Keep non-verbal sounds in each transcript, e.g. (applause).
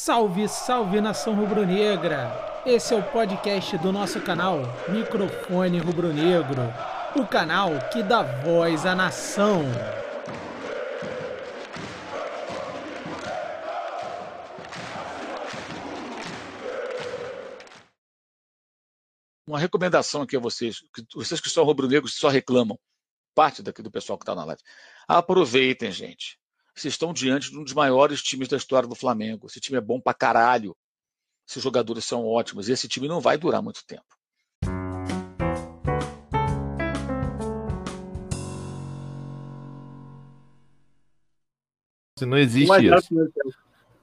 Salve, salve nação rubro-negra! Esse é o podcast do nosso canal Microfone Rubro-Negro, o canal que dá voz à nação. Uma recomendação aqui a vocês, que vocês que são rubro-negros só reclamam, parte daqui do pessoal que está na live. Aproveitem, gente. Vocês estão diante de um dos maiores times da história do Flamengo. Esse time é bom pra caralho. Esses jogadores são ótimos. E esse time não vai durar muito tempo. Não existe isso.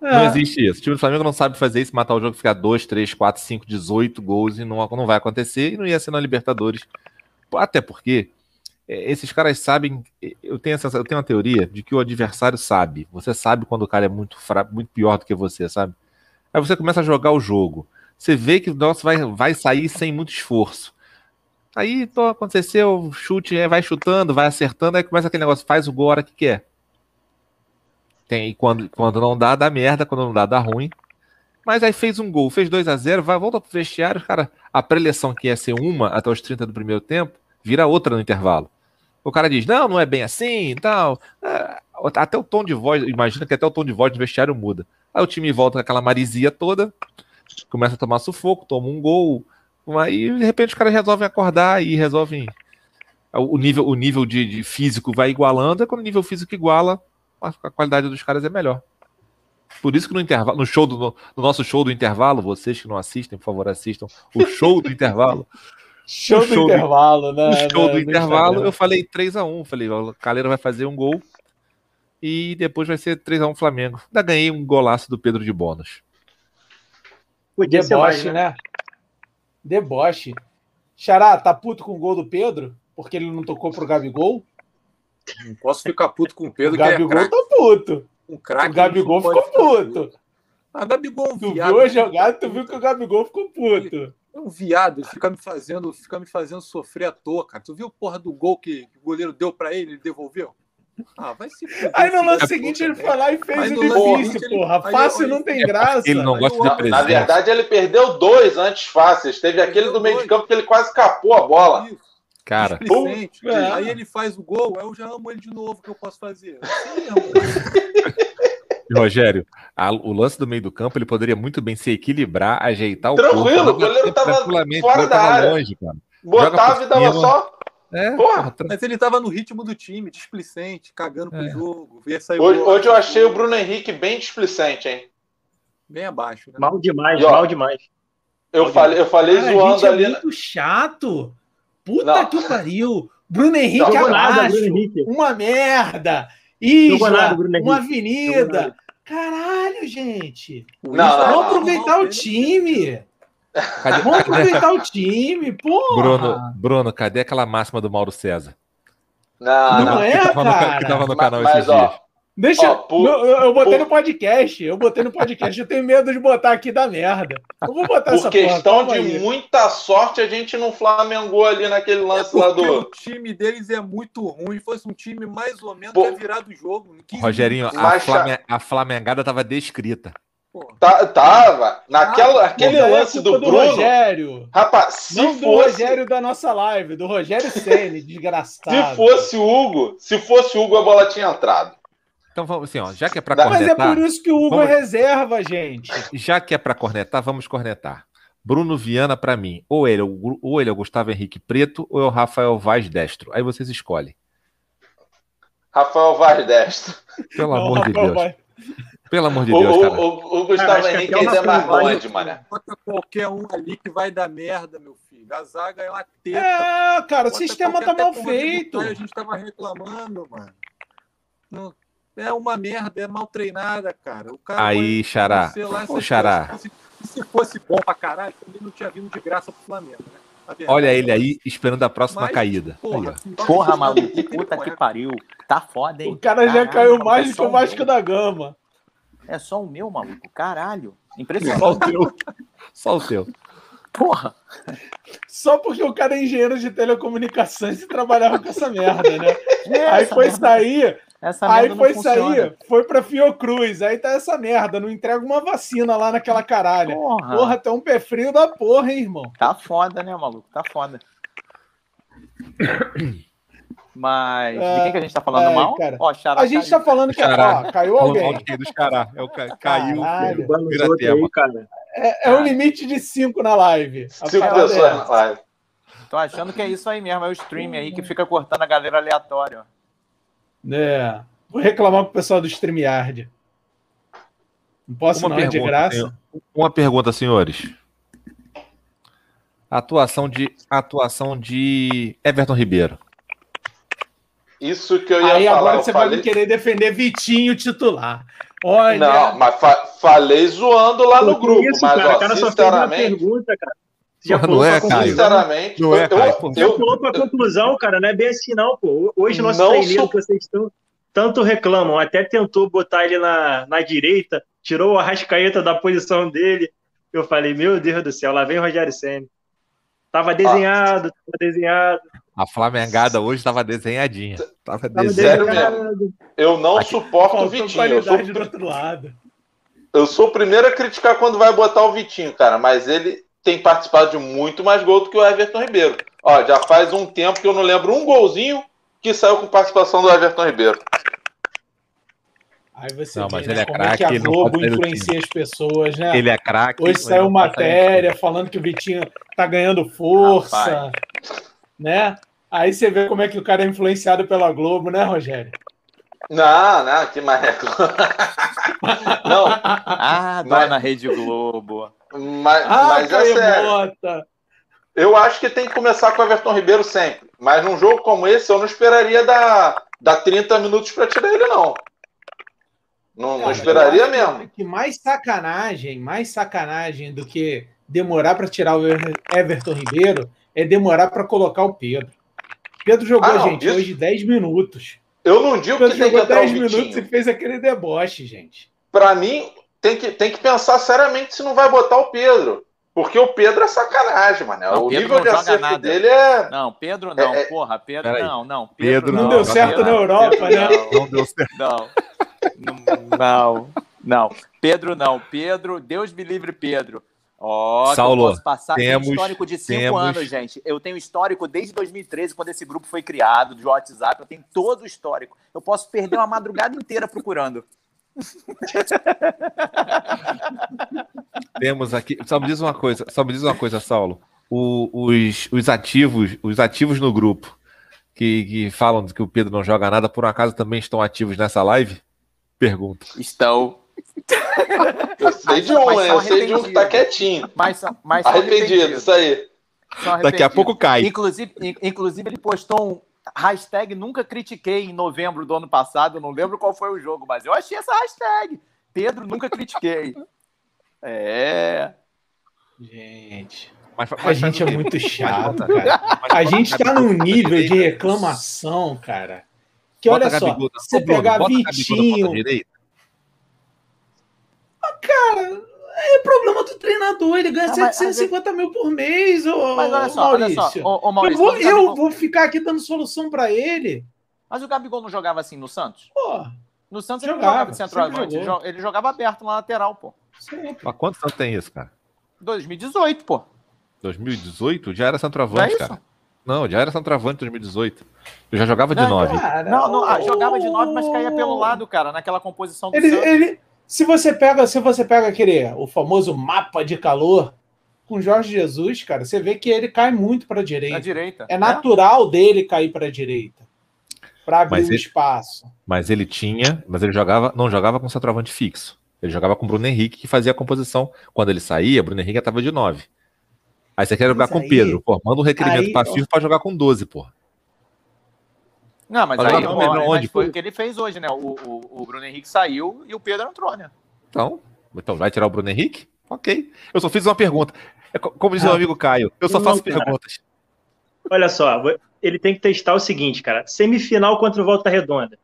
Não existe isso. O time do Flamengo não sabe fazer isso, matar o jogo, ficar 2, 3, 4, 5, 18 gols e não, não vai acontecer e não ia ser na Libertadores. Até porque é, esses caras sabem. Eu tenho, essa, eu tenho uma teoria de que o adversário sabe. Você sabe quando o cara é muito, muito pior do que você, sabe? Aí você começa a jogar o jogo. Você vê que o nosso vai, vai sair sem muito esforço. Aí pô, aconteceu, chute, é, vai chutando, vai acertando, aí começa aquele negócio, faz o gol a hora que quer. Tem, quando, quando não dá, dá merda, quando não dá, dá ruim. Mas aí fez um gol, fez 2 a 0 vai, volta pro vestiário, cara, a preleção que ia ser uma até os 30 do primeiro tempo, vira outra no intervalo. O cara diz, não, não é bem assim e tal. É, até o tom de voz, imagina que até o tom de voz do vestiário muda. Aí o time volta com aquela marisia toda, começa a tomar sufoco, toma um gol. Aí, de repente, os caras resolvem acordar e resolvem. O nível, o nível de, de físico vai igualando, é quando o nível físico iguala, a qualidade dos caras é melhor. Por isso que no intervalo, no show do no, no nosso show do intervalo, vocês que não assistem, por favor, assistam o show do (laughs) intervalo. Show, do show intervalo, né? No (laughs) show do intervalo, eu falei 3 a 1 Falei, o Caleiro vai fazer um gol e depois vai ser 3 a 1 Flamengo. Ainda ganhei um golaço do Pedro de bônus. Podia Deboche, ser mais, né? né? Deboche. Xará, tá puto com o gol do Pedro? Porque ele não tocou pro Gabigol? Não posso ficar puto com o Pedro. O Gabigol é tá puto. Um craque. O Gabigol ficou puto. puto. Ah, Gabigol é Tu viu a jogada, tu viu que o Gabigol ficou puto. É um viado, ele fica me fazendo, fica me fazendo sofrer à toa, cara. Tu viu a porra do gol que o goleiro deu para ele, ele devolveu? Ah, vai se fuder, Aí no lance seguinte ele foi lá e fez o difícil, porra. Fácil não tem graça. Ele não gosta de presença. Na verdade, ele perdeu dois antes fáceis. Teve aquele do meio de campo que ele quase capou a bola. Cara, é. aí ele faz o gol, eu já amo ele de novo, o que eu posso fazer? (laughs) Rogério, a, o lance do meio do campo ele poderia muito bem se equilibrar, ajeitar o Tranquilo, corpo. Tranquilo, o goleiro tava fora da área. Longe, cara. Botava e dava só. É, porra. Mas ele tava no ritmo do time, displicente, cagando pro é. jogo. hoje, hoje eu achei o Bruno Henrique bem displicente, hein? Bem abaixo. Né? Mal demais, ó, mal demais. Eu mal falei, eu falei Cara, zoando é ali. muito chato. Puta não. que pariu. Bruno Henrique não, abaixo. Nada, Bruno Henrique. Uma merda. Isla, uma avenida. Caralho, gente. Não, não, Vamos aproveitar o time. Cadê, Vamos aproveitar o time, pô. Bruno, Bruno, cadê aquela máxima do Mauro César? Não, não, não é, que tava cara. No, que tava no canal mas, esses ó, dias. Deixa oh, por, eu, eu botei por... no podcast. Eu botei no podcast. Eu tenho medo de botar aqui da merda. Eu vou botar por essa questão porra, de aí. muita sorte, a gente não flamengou ali naquele é lance é lá do. O time deles é muito ruim. Fosse um time mais ou menos por... virado o jogo. Rogerinho, a, Flame... a Flamengada estava descrita. Tá, tava. Naquela, ah, aquele lance do, do Bruno. Rogério. Rapaz, se não fosse. do Rogério da nossa live, do Rogério Ceni, (laughs) desgraçado. Se fosse o Hugo, se fosse o Hugo, a bola tinha entrado. Então vamos assim, ó, já que é para cornetar. Mas é por isso que o Hugo vamos... é reserva, gente. Já que é para cornetar, vamos cornetar. Bruno Viana para mim, ou ele, ou ele é o Gustavo Henrique Preto ou é o Rafael Vaz Destro. Aí vocês escolhem. Rafael Vaz Destro. Pelo Não, amor Rafael de Deus. Vai... Pelo amor de Deus, o, cara. O, o, o Gustavo Henrique é, é mais longe, mano. Bota qualquer um ali que vai dar merda, meu filho. A zaga é uma teta. É, cara, o sistema tá mal feito. A gente tava reclamando, mano. Não, é uma merda, é mal treinada, cara. O cara Aí, Xará. Ô, Xará. Se, se fosse bom pra caralho, também não tinha vindo de graça pro Flamengo, né? Olha ele aí esperando a próxima Mas, caída. Porra, porra maluco, puta que pariu. Tá foda, hein? O cara já caiu mais do que o Vasco da Gama. É só o meu, maluco. Caralho. Impressionante. Só o teu. Só o teu. Porra. Só porque o cara é engenheiro de telecomunicações e trabalhava com essa merda, né? (laughs) É, aí foi sair, Essa aí foi sair, foi pra Fiocruz. Aí tá essa merda. Não entrega uma vacina lá naquela caralha. Porra, porra tem um pé frio da porra, hein, irmão? Tá foda, né, maluco? Tá foda. (coughs) Mas de quem que a gente tá falando é, mal? Cara. Ó, a gente caiu. tá falando que ó, caiu alguém. Do Xará. É o ca... Caiu. Vira tema. Aí, cara. É, é um limite de cinco na live. Cinco pessoas é. na live. Tô achando que é isso aí mesmo. É o stream aí que fica cortando a galera aleatória. É. Vou reclamar pro pessoal do StreamYard. Não posso uma não, pergunta, é de graça. Uma pergunta, senhores. Atuação de atuação de Everton Ribeiro. Isso que eu ia Aí falar. agora você falei... vai querer defender Vitinho titular. Olha. Não, mas fa falei zoando lá no grupo, isso, mas cara, ó, cara sinceramente. Pergunta, cara. Já não é, Caio. Sinceramente, não é, Caio. Eu, eu, pulou para conclusão, cara. Não é bem assim, não, pô. Hoje, nosso treineiro sou... que vocês estão, tanto reclamam, até tentou botar ele na, na direita, tirou a rascaeta da posição dele. Eu falei, meu Deus do céu, lá vem o Rogério Senna. Tava desenhado, ah. tava desenhado. A Flamengada hoje estava desenhadinha. Tava desenhado. Eu não Aqui, suporto o Vitinho. Eu sou... do outro lado. eu sou o primeiro a criticar quando vai botar o Vitinho, cara, mas ele tem participado de muito mais gol do que o Everton Ribeiro. Ó, já faz um tempo que eu não lembro um golzinho que saiu com participação do Everton Ribeiro. Aí você não, vê, mas né, ele é como craque, é que a Globo influencia as pessoas, né? Ele é craque. Hoje saiu matéria falando que o Vitinho tá ganhando força, Rapaz. né? Aí você vê como é que o cara é influenciado pela Globo, né, Rogério? Não, não, que marreco. (laughs) não. Ah, mas... na Rede Globo. Mas, ah, mas é sério. Bota. Eu acho que tem que começar com o Everton Ribeiro sempre. Mas num jogo como esse, eu não esperaria dar, dar 30 minutos para tirar ele, não. Não, Cara, não esperaria mesmo. Que mais sacanagem, mais sacanagem do que demorar para tirar o Everton Ribeiro é demorar para colocar o Pedro. Pedro jogou, ah, não, gente, isso... hoje 10 minutos. Eu não digo Pedro que tem jogou 10 minutos e fez aquele deboche, gente. Para mim, tem que, tem que pensar seriamente se não vai botar o Pedro. Porque o Pedro é sacanagem, mano. Não, o nível de acerto nada. dele é. Não, Pedro não, é, é... porra. Pedro não, não. Pedro, Pedro não, não, deu certo Pedro, na Europa, Pedro, né? Não, não deu certo. Não. não, não. Pedro não. Pedro, Deus me livre, Pedro. Ó, oh, Saulo, eu posso passar temos, histórico de cinco temos... anos, gente. Eu tenho histórico desde 2013, quando esse grupo foi criado, de WhatsApp. Eu tenho todo o histórico. Eu posso perder uma madrugada inteira procurando. (laughs) Temos aqui. Só me diz uma coisa, só me diz uma coisa, Saulo. O, os, os ativos, os ativos no grupo que, que falam que o Pedro não joga nada, por um acaso também estão ativos nessa live? Pergunta. Estão. Eu sei de um, eu sei de um que tá quietinho. Mas, mas arrependido, isso aí. Daqui a pouco cai. Inclusive, inclusive ele postou um, hashtag nunca critiquei em novembro do ano passado, eu não lembro qual foi o jogo, mas eu achei essa hashtag. Pedro, nunca critiquei. (laughs) É. Gente. Mas, mas a gente é muito chato, cara. A gente tá num nível de reclamação, cara. Que olha só, você pegar Vitinho. Ah, cara, é problema do treinador, ele ganha ah, 750 mas, mil por mês, ô, mas olha só, Maurício. Olha só, ô, ô Maurício. Eu, vou, eu vou ficar aqui dando solução para ele. Mas o Gabigol não jogava assim no Santos? Pô, no Santos ele jogava, jogava de centroavante, ele jogava aberto na lateral, pô. Sempre. Mas quantos anos tem isso, cara? 2018, pô. 2018? Já era centroavante, é cara. Não, já era centroavante em 2018. Eu já jogava de 9. Não, não, ah, jogava de 9, mas caía pelo lado, cara, naquela composição do ele, Santos. Ele, se você pega, se você pega aquele o famoso mapa de calor com Jorge Jesus, cara, você vê que ele cai muito para a direita. direita. É natural é. dele cair para a direita. Para abrir mas o ele, espaço. Mas ele tinha, mas ele jogava, não jogava com centroavante fixo. Ele jogava com o Bruno Henrique, que fazia a composição. Quando ele saía, Bruno Henrique estava de 9. Aí você quer jogar com o Pedro, pô, manda um requerimento passivo para jogar com 12, porra. Não, mas, mas aí ó, né, onde, foi o que ele fez hoje, né? O, o, o, Bruno Henrique saiu e o Pedro entrou, né? Então, então vai tirar o Bruno Henrique? Ok. Eu só fiz uma pergunta. É como diz ah, meu amigo Caio, eu só não, faço cara. perguntas. Olha só, ele tem que testar o seguinte, cara. Semifinal contra o Volta Redonda.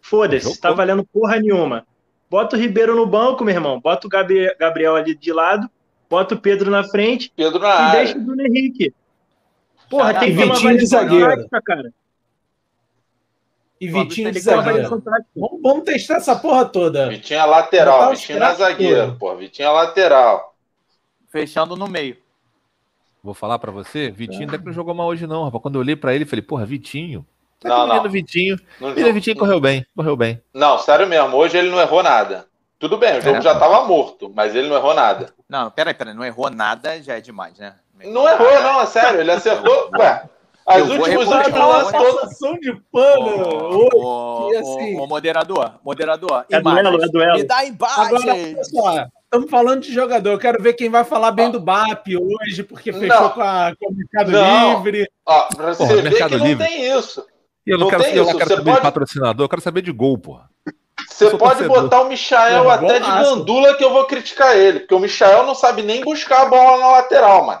Foda-se, tá valendo porra nenhuma. Bota o Ribeiro no banco, meu irmão. Bota o Gabriel ali de lado. Bota o Pedro na frente. Pedro na e área. deixa o Bruno Henrique. Porra, tem que ter uma de zagueiro. cara. E Vitinho de zagueiro. Vamos, vamos, testar essa porra toda. Vitinho é lateral, Vitinho não é zagueiro, pô. Vitinho é lateral. Fechando no meio. Vou falar para você, Vitinho até que não jogou mal hoje não, rapaz. Quando eu olhei para ele, falei, porra, Vitinho. Tá não, não. Vitinho. Não, ele, Vitinho correu bem, correu bem. Não, sério mesmo, hoje ele não errou nada. Tudo bem, o jogo é. já tava morto, mas ele não errou nada. Não, peraí, peraí, não errou nada já é demais, né? Não errou, não, é sério, ele acertou. (laughs) Ué, as eu últimas últimas passação de pano. Ô, assim... moderador, moderador. É duelo, é duelo. Me dá imagem. Agora, estamos falando de jogador. Eu quero ver quem vai falar bem do BAP hoje, porque fechou não. com, a, com o Mercado não. Livre. Ó, pra você Porra, ver que Livre. não tem isso. Eu não, não quero, eu não quero saber pode... de patrocinador, eu quero saber de gol, porra. Você pode torcedor. botar o Michael até de gandula que eu vou criticar ele, porque o Michael não sabe nem buscar a bola na lateral, mano.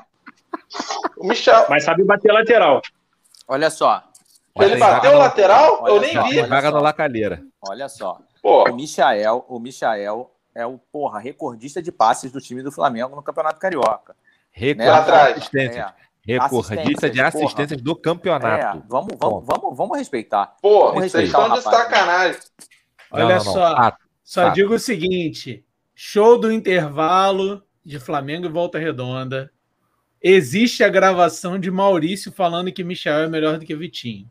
O Michel. Mas sabe bater lateral. Olha só. Ele bateu o lateral? eu nem só, vi. Vaga na lacalheira. Olha só. Pô. O Michael, o Michael é o porra, recordista de passes do time do Flamengo no Campeonato Carioca. Recordista né? é. Recordista de assistências porra. do campeonato. É. Vamos, vamos, vamos, vamos respeitar. Pô, vamos vocês estão de sacanagem. Olha não, não, só. Fato, só fato. digo o seguinte: show do intervalo de Flamengo e Volta Redonda existe a gravação de Maurício falando que Michel é melhor do que Vitinho.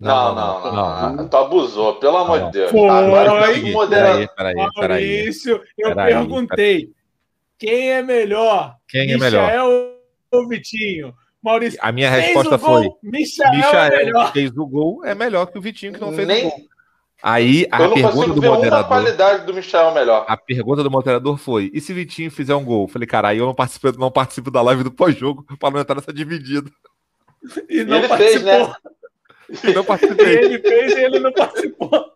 Não, não, não. não, não. Tu abusou, pelo amor de Deus. Foi, Agora foi moderado. Peraí, peraí, Maurício, eu peraí, perguntei peraí. quem é melhor? Quem é melhor? Michel ou Vitinho? Maurício. A minha resposta foi: Michel, Michael é fez o gol, é melhor que o Vitinho que não fez Nem... o gol. Aí a pergunta do moderador. qualidade do Michel melhor. A pergunta do moderador foi: e se Vitinho fizer um gol? Falei, cara, aí eu não participo, não participo da live do pós-jogo para não entrar nessa dividida. E não ele participou. fez, né? E não participei. (laughs) ele fez e ele não participou.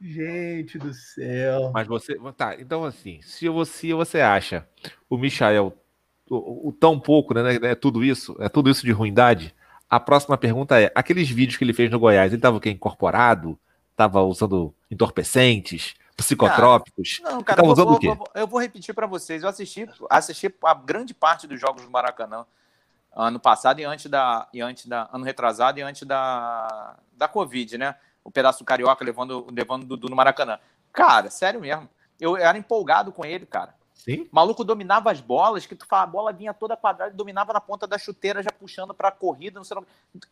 Gente do céu. Mas você. Tá, então assim, se você, você acha o Michael o, o tão pouco, né, né? Tudo isso, é tudo isso de ruindade a próxima pergunta é: aqueles vídeos que ele fez no Goiás, ele estava o quê? Incorporado? Estava usando entorpecentes? Psicotrópicos? Não, cara, eu vou, vou, eu vou, repetir para vocês. Eu assisti, assisti a grande parte dos jogos do Maracanã ano passado e antes da, e antes da ano retrasado e antes da, da Covid, né? O pedaço do carioca levando, levando o Dudu no Maracanã. Cara, sério mesmo. Eu era empolgado com ele, cara. Sim. O maluco dominava as bolas, que tu fala, a bola vinha toda quadrada e dominava na ponta da chuteira, já puxando pra corrida. Não sei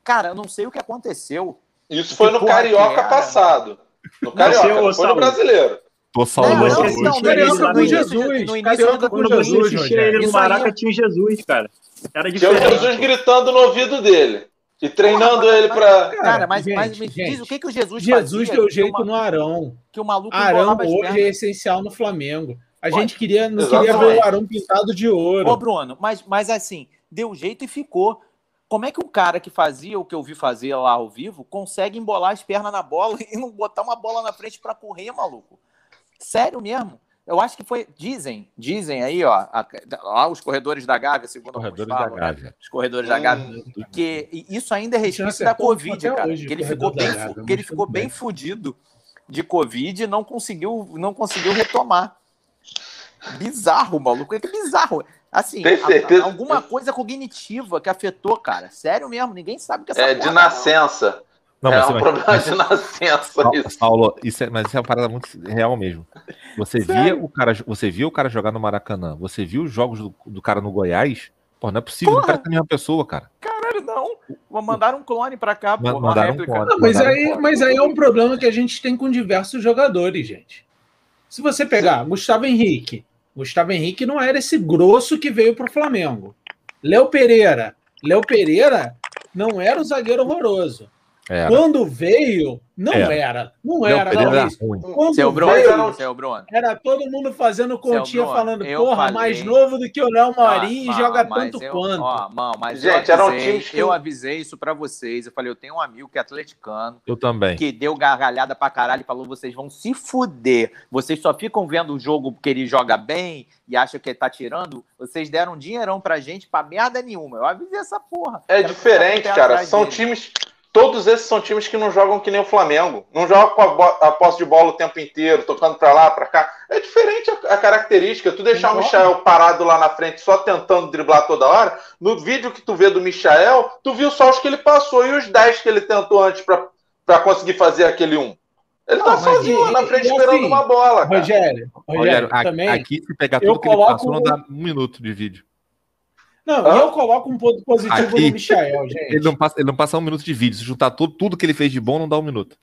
Cara, eu não sei o que aconteceu. Isso foi no Carioca passado. No Carioca, não, foi no brasileiro. Tô salvando. Não, não, não, no início, no Jesus. No início, Carioca com Jesus, ele no Maraca tinha Jesus, cara. Era diferente. Tinha o Jesus gritando no ouvido dele. E treinando Porra, ele para. Cara, mas, gente, mas me gente, diz o que, que o Jesus Jesus deu jeito uma, no Arão. Que o maluco Arão hoje é essencial no Flamengo. A gente queria, não queria ver o Arão pintado de ouro. Ô, Bruno, mas, mas assim, deu jeito e ficou. Como é que um cara que fazia o que eu vi fazer lá ao vivo consegue embolar as pernas na bola (laughs) e não botar uma bola na frente para correr, maluco? Sério mesmo? Eu acho que foi. Dizem, dizem aí, ó, a, lá os corredores da Gávea, segundo corredores falam, da Gávea. Né? Os corredores da Gávea. Hum, que isso ainda é respeito da Covid, cara. Hoje, que ele ficou bem, Gávea, que ele ficou bem fudido de Covid e não conseguiu, não conseguiu retomar. Bizarro, maluco. É que bizarro. Assim, a, a, alguma coisa cognitiva que afetou, cara. Sério mesmo, ninguém sabe o que é essa É de nascença. Não, é um problema mas, de nascença. Paulo, isso. Paulo, isso é, mas isso é uma parada muito real mesmo. Você via o cara, você via o cara jogar no Maracanã, você viu os jogos do, do cara no Goiás? Pô, não é possível, Porra. não parece a mesma pessoa, cara. Caralho, não. Vou mandar um clone pra cá, pô, mandaram um clone, não, mas, aí, um mas aí é um problema que a gente tem com diversos jogadores, gente. Se você pegar Sim. Gustavo Henrique, Gustavo Henrique não era esse grosso que veio para o Flamengo. Léo Pereira. Léo Pereira não era o zagueiro horroroso. Era. Quando veio, não era. era. Não era. Não, era ruim. Quando seu Bruno, veio, seu Bruno. era todo mundo fazendo continha falando, porra, falei, mais novo do que o Léo Marinho e joga tanto eu, quanto. Ó, mal, mas Gente, eu avisei, um eu avisei isso para vocês. Eu falei, eu tenho um amigo que é atleticano. Eu também. Que deu gargalhada pra caralho e falou, vocês vão se fuder. Vocês só ficam vendo o jogo porque ele joga bem e acham que ele tá tirando. Vocês deram um dinheirão pra gente pra merda nenhuma. Eu avisei essa porra. É diferente, cara. São dele. times todos esses são times que não jogam que nem o Flamengo. Não jogam com a, a posse de bola o tempo inteiro, tocando para lá, para cá. É diferente a, a, característica. Tu deixar o Michael parado lá na frente, só tentando driblar toda hora. No vídeo que tu vê do Michael, tu viu só os que ele passou e os 10 que ele tentou antes para conseguir fazer aquele um. Ele tá sozinho lá na frente esperando assim, uma bola. Cara. Rogério, Rogério, Rogério também, aqui, se pegar tudo que ele passou, não dá um minuto de vídeo. Não, ah? eu coloco um ponto positivo Aqui, no Michael, (laughs) gente. Ele não, passa, ele não passa um minuto de vídeo. Se juntar tudo, tudo que ele fez de bom, não dá um minuto.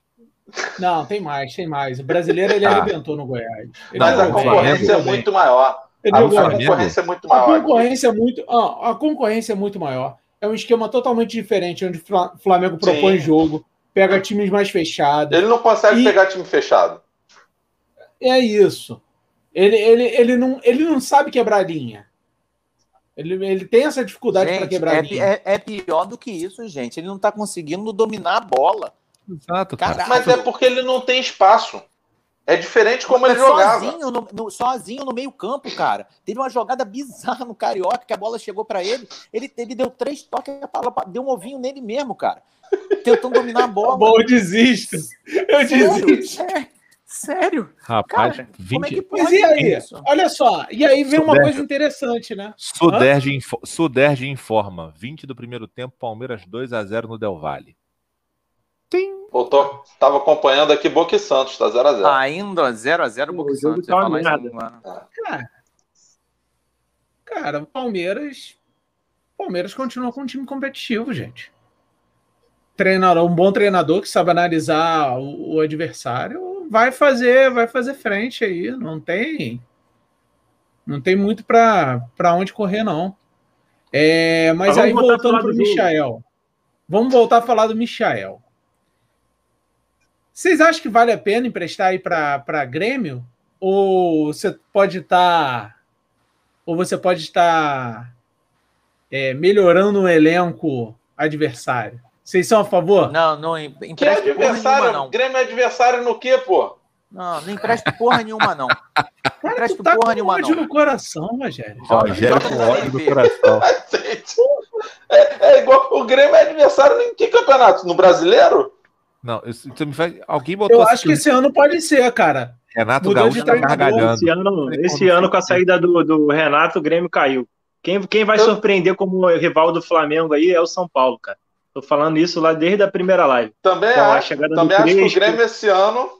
Não, tem mais, tem mais. O brasileiro ele ah. arrebentou no Goiás. Ele Mas a concorrência é muito maior. a, concorrência é muito maior. A concorrência é muito, ah, a concorrência é muito maior. É um esquema totalmente diferente, onde o Flamengo propõe Sim. jogo, pega times mais fechados. Ele não consegue e... pegar time fechado. É isso. Ele, ele, ele, não, ele não sabe quebrar linha. Ele, ele tem essa dificuldade para quebrar é, é, é, pior do que isso, gente. Ele não está conseguindo dominar a bola. Exato, cara. Mas é porque ele não tem espaço. É diferente como ele jogava. Sozinho no, no, sozinho no meio campo, cara. Teve uma jogada bizarra no Carioca, que a bola chegou para ele. Ele, ele deu três toques, deu um ovinho nele mesmo, cara. Tentando dominar a bola. Bom, eu desisto. Eu Sério? desisto. É. Sério? Rapaz, Cara, 20... como é que pode Mas e aí? Isso? Olha só, e aí vem uma coisa interessante, né? Suderge, info... Suderge informa: 20 do primeiro tempo, Palmeiras 2 a 0 no Del Valle. Tim. Eu tô, tava acompanhando aqui Boca e Santos, tá 0x0. Ainda 0x0 Boca e Santos. Tá nada. Cara, cara, o Palmeiras. Palmeiras continua com um time competitivo, gente. Treinador, um bom treinador que sabe analisar o, o adversário vai fazer, vai fazer frente aí, não tem não tem muito para onde correr não. É, mas, mas aí voltando para o Michael. Vamos voltar a falar do Michael. Vocês acham que vale a pena emprestar aí para Grêmio? Ou você pode estar tá, ou você pode estar é, melhorando o elenco adversário? Vocês são a favor? Não, não empresta é adversário, nenhuma, não. Grêmio é adversário no quê, pô? Não, não empresta porra nenhuma, não. Não empresta tá porra nenhuma, ódio não. no coração, Rogério. Rogério com ódio no coração. (laughs) é, é, igual o Grêmio é adversário em que campeonato? No brasileiro? Não, isso, me faz. Alguém botou. Eu acho que esse ano pode ser, cara. Renato Mudou Gaúcho tá gargalhando. Esse ano, esse ano com a saída do, do Renato, o Grêmio caiu. Quem, quem vai eu... surpreender como rival do Flamengo aí é o São Paulo, cara. Tô falando isso lá desde a primeira live. Também, então, acho, também acho que o Grêmio esse ano.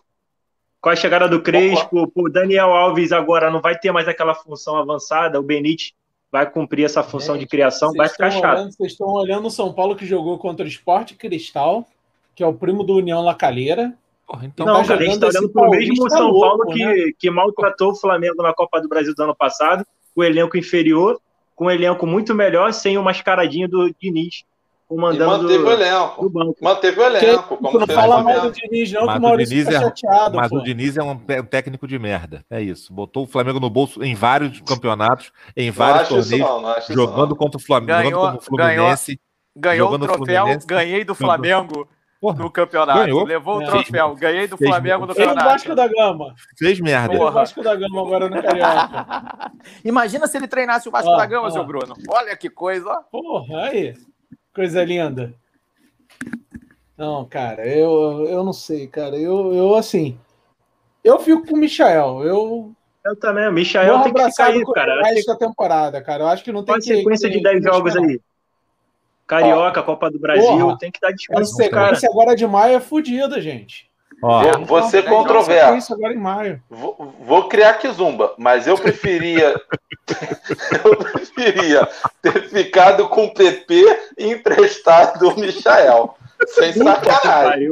Com a chegada do Crespo, o Daniel Alves agora não vai ter mais aquela função avançada, o Benítez vai cumprir essa função Gente, de criação, vai ficar chato. Olhando, vocês estão olhando o São Paulo que jogou contra o Esporte Cristal, que é o primo do União Lacalheira. Porra, então não, tá cara, a gente está olhando para o mesmo São louco, Paulo que, né? que maltratou o Flamengo na Copa do Brasil do ano passado, o elenco inferior, com um elenco muito melhor, sem o mascaradinho do Diniz comandando e manteve o elenco. banco. Manteve o elenco. Como não fala mal do Diniz, não, mas que o Maurício Diniz é, chateado. Mas pô. o Diniz é um técnico de merda. É isso. Botou o Flamengo no bolso em vários campeonatos, em vários torneios, jogando contra o Flamengo, ganhou, jogando contra o Fluminense. Ganhou, ganhou o troféu, ganhei do Flamengo. Porra, no campeonato. Ganhou. Levou o troféu. Ganhei do Flamengo no campeonato. o Vasco da Gama. Fez merda. o Vasco da Gama agora no Carioca. (laughs) Imagina se ele treinasse o Vasco ó, da Gama, ó. seu Bruno. Olha que coisa, ó. Porra, aí. Coisa linda. Não, cara, eu, eu não sei, cara. Eu, eu assim. Eu fico com o Michael. Eu. Eu também, o Michael tem que ficar aí, cara. Esta temporada, cara. Eu acho que não tem Qual que. sequência que, de 10 jogos aí? Carioca, Copa do Brasil, porra, tem que dar descanso. A sequência agora de maio é fodida, gente. Ó, vou, vou ser controverso. Agora em maio. Vou, vou criar Kizumba, mas eu preferia. (laughs) eu preferia ter ficado com o PP e emprestado o Michael. Sem sacanagem.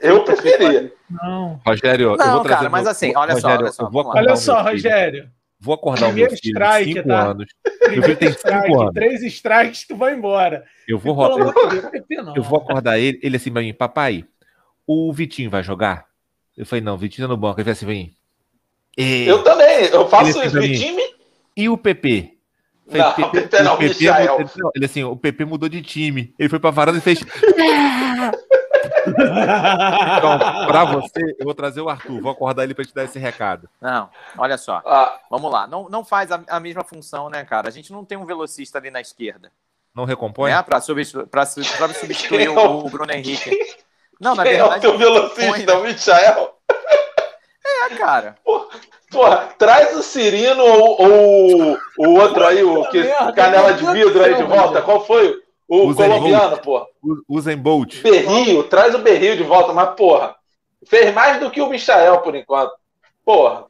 Eu preferia. Não. Rogério, não, eu vou trazer. Cara, mas assim, olha Rogério, só. Olha só, olha só Rogério. Vou acordar Primeiro o meu filho strike, cinco tá? anos. Meu filho tem cinco strike, anos. Três strikes, tu vai embora. Eu vou, eu, eu, eu vou acordar ele, ele assim pra mim, papai, o Vitinho vai jogar? Eu falei, não, Vitinho tá no banco. Ele falou assim, vem. Eu também, eu faço isso, Vitinho. E o PP? Falei, não, PP, PP (laughs) não, o PP mudou, ele assim, o PP mudou de time. Ele foi pra varanda e fez. (laughs) então, pra você, eu vou trazer o Arthur, vou acordar ele pra te dar esse recado. Não, olha só. Ah. Vamos lá. Não, não faz a, a, mesma função, né, cara? A gente não tem um velocista ali na esquerda. Não recompõe? É, para substituir, pra, pra substituir (laughs) o, o, Bruno Henrique. Não, na Quem verdade. É o teu velocista, o Michael. É, cara. Porra, traz o Cirino ou, ou o outro aí, o que, canela de vidro aí de volta. Qual foi? O Usain colombiano, Bolt. porra. Usain Bolt. Berrio, traz o Berrio de volta, mas porra. Fez mais do que o Michael por enquanto. Porra.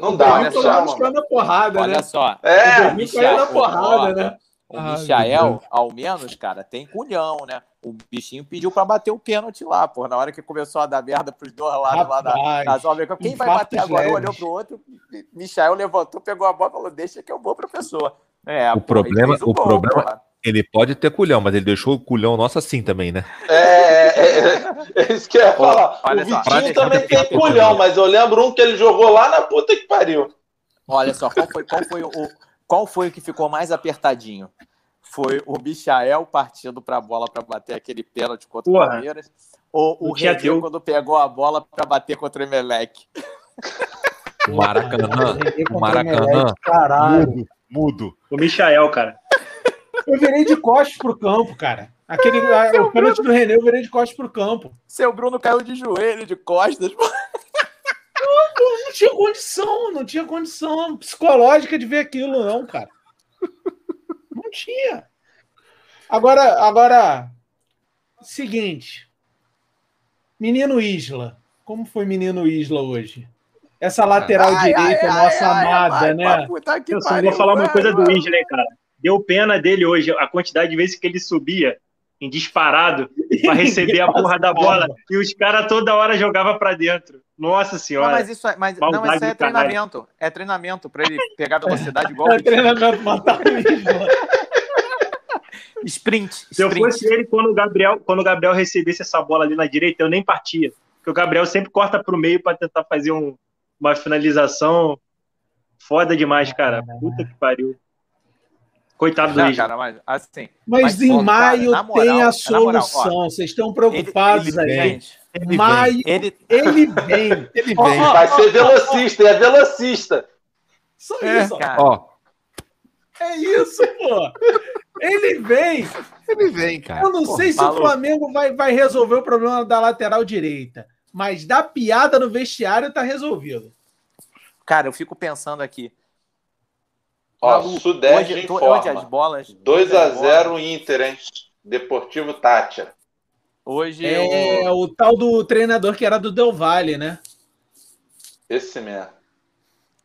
Não dá, Olha só, porrada, Olha né? só. É, o Michael na porrada, né? O Michael, ao menos, cara, tem culhão, né? O bichinho pediu pra bater o pênalti lá, pô. Na hora que começou a dar merda pros dois lados lá da, da zona. Quem vai bater agora? Leves. Olhou pro outro, Michael levantou, pegou a bola e falou: deixa que eu vou pra pessoa. É, o pô, problema, o, o gol, problema, porra. ele pode ter culhão, mas ele deixou o culhão nosso assim também, né? É, é, é, é isso que eu ia falar. Pô, o Vitinho também tem culhão, mas eu lembro um que ele jogou lá na puta que pariu. Olha só, qual foi, qual foi o, qual foi o que ficou mais apertadinho? Foi o Michael partindo para a bola para bater aquele pênalti contra Porra. o Palmeiras? Ou o, o Regueu quando pegou a bola para bater contra o Emelec? O Maracanã. O Maracanã. Caralho. Mudo, mudo. O Michael, cara. Eu virei de costas pro campo, cara. Aquele, o pênalti do René eu virei de costas pro campo. Seu Bruno caiu de joelho, de costas. Não, não tinha condição, não tinha condição psicológica de ver aquilo, não, cara. Não tinha. Agora, agora, seguinte. Menino Isla. Como foi Menino Isla hoje? Essa lateral ai, direita, ai, nossa ai, amada, né? Eu só vou falar uma coisa do Isla, cara. Deu pena dele hoje, a quantidade de vezes que ele subia em disparado para receber a (laughs) porra da bola e os caras toda hora jogavam para dentro. Nossa senhora. Não, mas isso, é, mas, não, isso é treinamento. É treinamento para ele pegar velocidade igual. (laughs) É treinamento matar sprint, (laughs) sprint. Se eu fosse ele, quando o Gabriel, quando o Gabriel recebesse essa bola ali na direita, eu nem partia. Porque o Gabriel sempre corta para o meio para tentar fazer um, uma finalização foda demais, cara. Puta que pariu. Coitado do Isla. cara, mas assim. Mas, mas em maio cara, moral, tem a solução. Moral, Vocês estão preocupados ele, ele aí. Vem, ele maio, ele... ele vem. (laughs) Ele vem. Oh, Vai oh, ser velocista, oh, é velocista. Só é, isso, cara. Ó. É isso, pô. Ele vem. Ele vem, cara. Eu não pô, sei se o Flamengo vai, vai resolver o problema da lateral direita, mas da piada no vestiário tá resolvido. Cara, eu fico pensando aqui. Ó, Sudeste hoje, informa. Hoje as bolas. 2 a 0 Inter, hein? Deportivo Tátia. Hoje é o... o tal do treinador que era do Del Valle, né? Esse mesmo.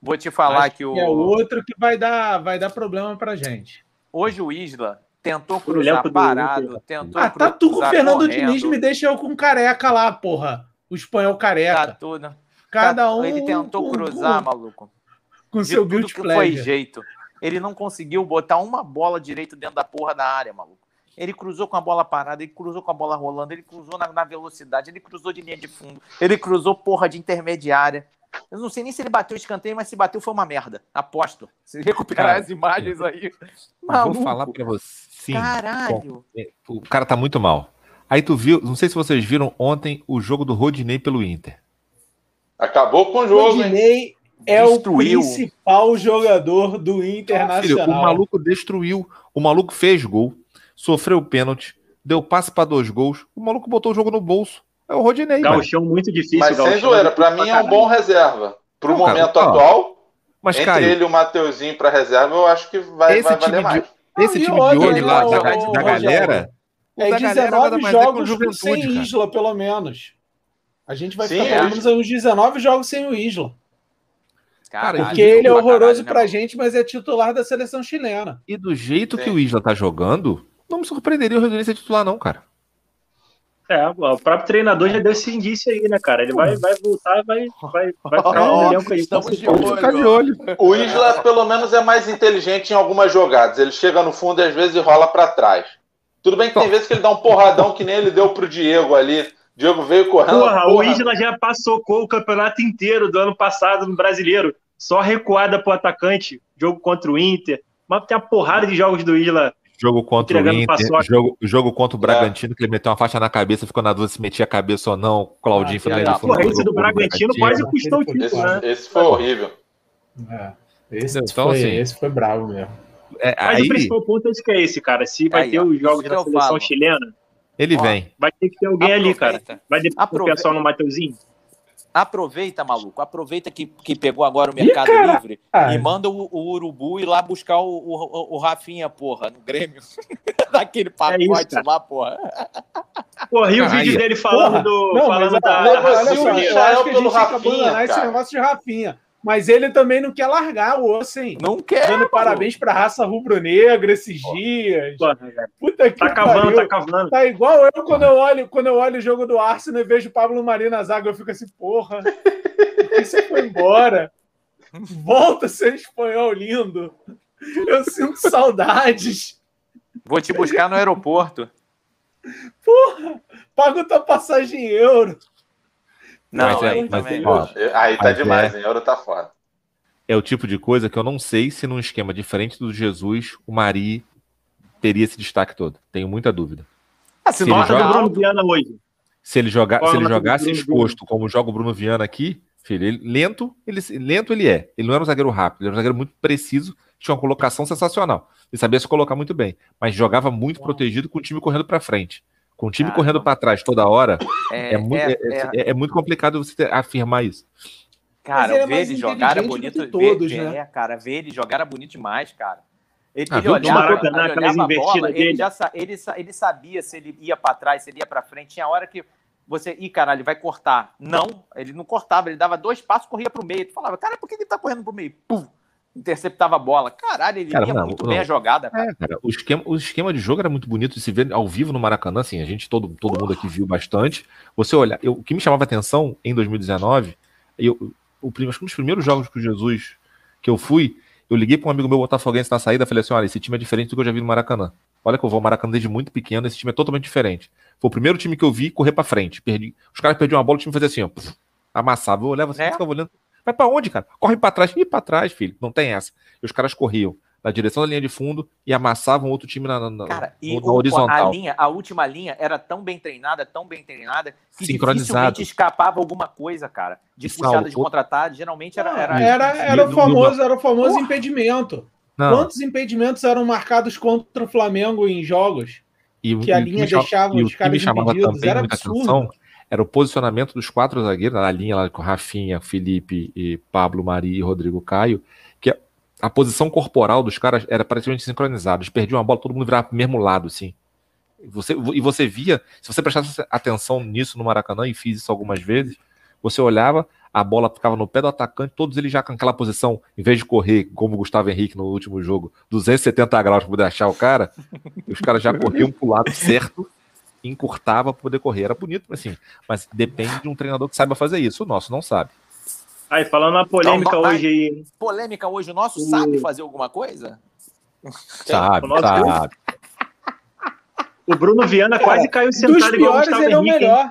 Vou te falar Acho que o que é outro que vai dar vai dar problema pra gente. Hoje o Isla tentou cruzar parado, tentou Ah, tá tu com o Fernando correndo. Diniz, me deixa eu com careca lá, porra. O espanhol careca. Tá tudo. Cada tá, um Ele tentou com, cruzar, maluco. Com seu build que foi jeito. Ele não conseguiu botar uma bola direito dentro da porra da área, maluco. Ele cruzou com a bola parada, ele cruzou com a bola rolando, ele cruzou na, na, velocidade, ele cruzou de linha de fundo, ele cruzou porra de intermediária. Eu não sei nem se ele bateu o escanteio, mas se bateu foi uma merda. Aposto. Se recuperar cara, as imagens aí. (laughs) Maluco. Vou falar pra você. Caralho. É, o cara tá muito mal. Aí tu viu, não sei se vocês viram ontem o jogo do Rodinei pelo Inter. Acabou com o jogo, Rodinei, hein? é destruiu. o principal jogador do Internacional. Filho, o maluco destruiu. O maluco fez gol, sofreu pênalti, deu passe para dois gols. O maluco botou o jogo no bolso. É o Rodinei. Gauchão muito difícil. Mas sem zoeira, para mim é um bom reserva. Para o momento cara, atual, mas, entre Caio, ele e o Mateuzinho para reserva, eu acho que vai, vai valer mais. De, esse time de hoje lá, da, da, da galera. É 19 jogos sem cara. Isla, pelo menos. A gente vai Sim, ficar pelo menos uns 19 jogos sem o Isla. Caralho, Porque ele é horroroso pra, caralho, né, gente, mas é titular da seleção chilena. E do jeito Sim. que o Isla tá jogando, não me surpreenderia o Rodinei ser titular, não, cara. É, o próprio treinador já deu esse indício aí, né, cara? Ele vai, vai voltar, vai, vai, vai (laughs) ficar no elenco aí. Estamos de olho. O Isla, pelo menos, é mais inteligente em algumas jogadas. Ele chega no fundo e às vezes rola para trás. Tudo bem que tem vezes que ele dá um porradão que nem ele deu pro Diego ali Diego veio correndo. Porra, porra, o Isla já passou o campeonato inteiro do ano passado no brasileiro. Só recuada pro atacante. Jogo contra o Inter. Mas tem uma porrada de jogos do Isla. Jogo contra o Inter, jogo, jogo contra o Bragantino, é. que ele meteu uma faixa na cabeça, ficou na dúvida se metia a cabeça ou não. O Claudinho ah, foi na Porra, esse do Bragantino, quase custou o título, esse, né? Esse foi horrível. É, esse, então, foi, assim, esse foi bravo mesmo. É, Mas aí... o principal ponto é que é esse, cara. Se vai aí, ter os jogos da seleção falo. chilena, ele ó, vem. Vai ter que ter alguém Aproveita. ali, cara. Vai depender só no Mateuzinho. Aproveita, maluco. Aproveita que, que pegou agora o Mercado Ih, Livre e manda o, o, Urubu ir lá buscar o, o, o Rafinha, porra, no Grêmio. (laughs) Daquele é pacote é lá, porra. Porra, e o vídeo dele falando porra. Não, falando mas, da. Olha, olha só, eu acho que a gente tem que abandonar esse negócio de Rafinha. Mas ele também não quer largar o osso, hein? Não quer. Dando parabéns pra raça rubro-negra esses dias. Puta que tá cavando, tá cavando. Tá igual eu quando eu olho, quando eu olho o jogo do Arsenal e vejo o Pablo Mari na zaga, eu fico assim, porra, por você foi embora? Volta ser espanhol lindo. Eu sinto saudades. Vou te buscar no aeroporto. Porra, paga tua passagem em euro. Não, mas, é, aí, mas, também, ó, aí tá demais, é, hein? Euro tá fora. É o tipo de coisa que eu não sei se num esquema diferente do Jesus, o Mari teria esse destaque todo. Tenho muita dúvida. Ah, se, se ele joga... Bruno Viana hoje. Se ele, jogar, se ele jogasse exposto como joga o Bruno Viana aqui, filho, ele, lento, ele, lento ele é. Ele não era um zagueiro rápido, ele era um zagueiro muito preciso, tinha uma colocação sensacional. Ele sabia se colocar muito bem, mas jogava muito Uau. protegido com o time correndo para frente. Com o time ah, correndo para trás toda hora, é, é, muito, é, é, é, é, muito complicado você afirmar isso. Cara, ver ele jogar era bonito. Todos, ver, né? É, cara, ver ele jogar era bonito demais, cara. Ele, ah, ele olhava, ele olhava a bola, ele, já, ele, ele sabia se ele ia para trás, se ele ia para frente. Tinha hora que você, ih, caralho, ele vai cortar. Não, ele não cortava, ele dava dois passos, corria pro meio. Tu falava, cara, por que ele tá correndo pro meio? Pum! Interceptava a bola. Caralho, ele cara, não, muito não, bem a jogada. Cara. É, cara, o, esquema, o esquema de jogo era muito bonito de se ver ao vivo no Maracanã, assim, a gente, todo, todo mundo aqui viu bastante. Você olhar, eu, o que me chamava atenção em 2019, eu, o, acho que um dos primeiros jogos com Jesus que eu fui, eu liguei para um amigo meu botafoguense na saída, falei assim, olha, esse time é diferente do que eu já vi no Maracanã. Olha que eu vou ao Maracanã desde muito pequeno, esse time é totalmente diferente. Foi o primeiro time que eu vi correr para frente. Perdi, os caras perdiam uma bola, o time fazia assim, ó, amassava. Eu olhava assim, é? ficava olhando. Vai para onde, cara? Corre para trás. E para trás, filho. Não tem essa. E os caras corriam na direção da linha de fundo e amassavam outro time na, na, cara, e na horizontal. A, linha, a última linha era tão bem treinada, tão bem treinada, que dificilmente escapava alguma coisa, cara. De puxada de contratar, geralmente era... Era, era, era, o famoso, era o famoso impedimento. Não. Quantos impedimentos eram marcados contra o Flamengo em jogos? E, que a linha deixava os caras impedidos? Era absurdo. Atenção, era o posicionamento dos quatro zagueiros, na linha lá com Rafinha, Felipe, e Pablo, Mari e Rodrigo Caio, que a posição corporal dos caras era praticamente sincronizada. Eles perdiam a bola, todo mundo virava pro mesmo lado, assim. Você, e você via, se você prestasse atenção nisso no Maracanã, e fiz isso algumas vezes, você olhava, a bola ficava no pé do atacante, todos eles já com aquela posição, em vez de correr, como o Gustavo Henrique no último jogo, 270 graus para poder achar o cara, os caras já corriam pro lado certo encurtava para poder correr. Era bonito, assim, mas depende de um treinador que saiba fazer isso. O nosso não sabe. Aí, falando na polêmica não, hoje aí. Polêmica hoje, o nosso o... sabe fazer alguma coisa? Sabe, é, sabe. O Bruno Viana Cara, quase caiu sentado igual o Gustavo ele. É o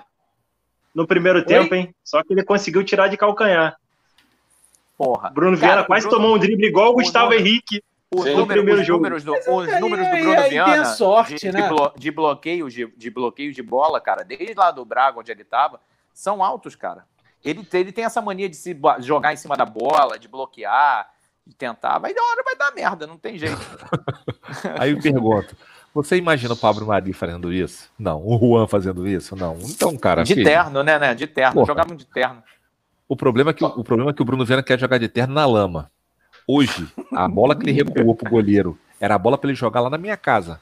No primeiro Oi? tempo, hein? Só que ele conseguiu tirar de calcanhar. Porra. Bruno Cara, Viana quase Bruno... tomou um drible igual o Gustavo Henrique. O número, os, números do, os números do Bruno Viana sorte, de, né? de, blo, de, bloqueio, de, de bloqueio de bola, cara, desde lá do Braga, onde ele estava, são altos, cara. Ele, ele tem essa mania de se jogar em cima da bola, de bloquear, de tentar. Vai dar hora, vai dar merda, não tem jeito. (laughs) Aí eu pergunto: você imagina o Pablo Mari fazendo isso? Não. O Juan fazendo isso? Não. Então, cara. De filho, terno, né, né? De terno. Jogavam de terno. O problema, é que, o problema é que o Bruno Viana quer jogar de terno na lama. Hoje, a bola que ele recuou pro goleiro era a bola para ele jogar lá na minha casa.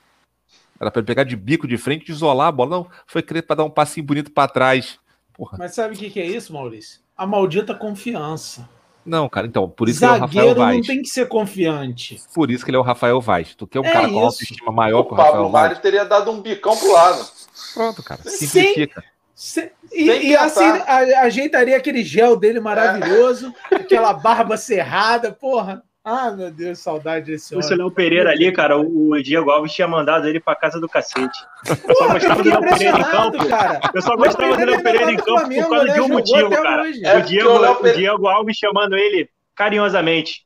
Era para ele pegar de bico de frente e isolar a bola. Não, foi querer para dar um passinho bonito para trás. Porra. Mas sabe o que, que é isso, Maurício? A maldita confiança. Não, cara, então, por isso Zagueiro que ele é o Rafael Vaz. não tem que ser confiante. Por isso que ele é o Rafael Vaz. Tu quer um é cara isso. com autoestima maior que o Rafael Vaz? O Pablo teria dado um bicão pro lado. Pronto, cara. Simplifica. Sem, sem, e, e assim, a, ajeitaria aquele gel dele maravilhoso, é. aquela barba cerrada, porra. Ah, meu Deus, saudade desse homem. O Léo Pereira ali, cara, o Diego Alves tinha mandado ele pra casa do cacete. Eu só gostava do Léo Pereira em campo. Cara. Eu só gostava do Léo Pereira em campo Flamengo, por causa né? de um motivo, cara. É o, Diego, o, o Diego Alves chamando ele carinhosamente.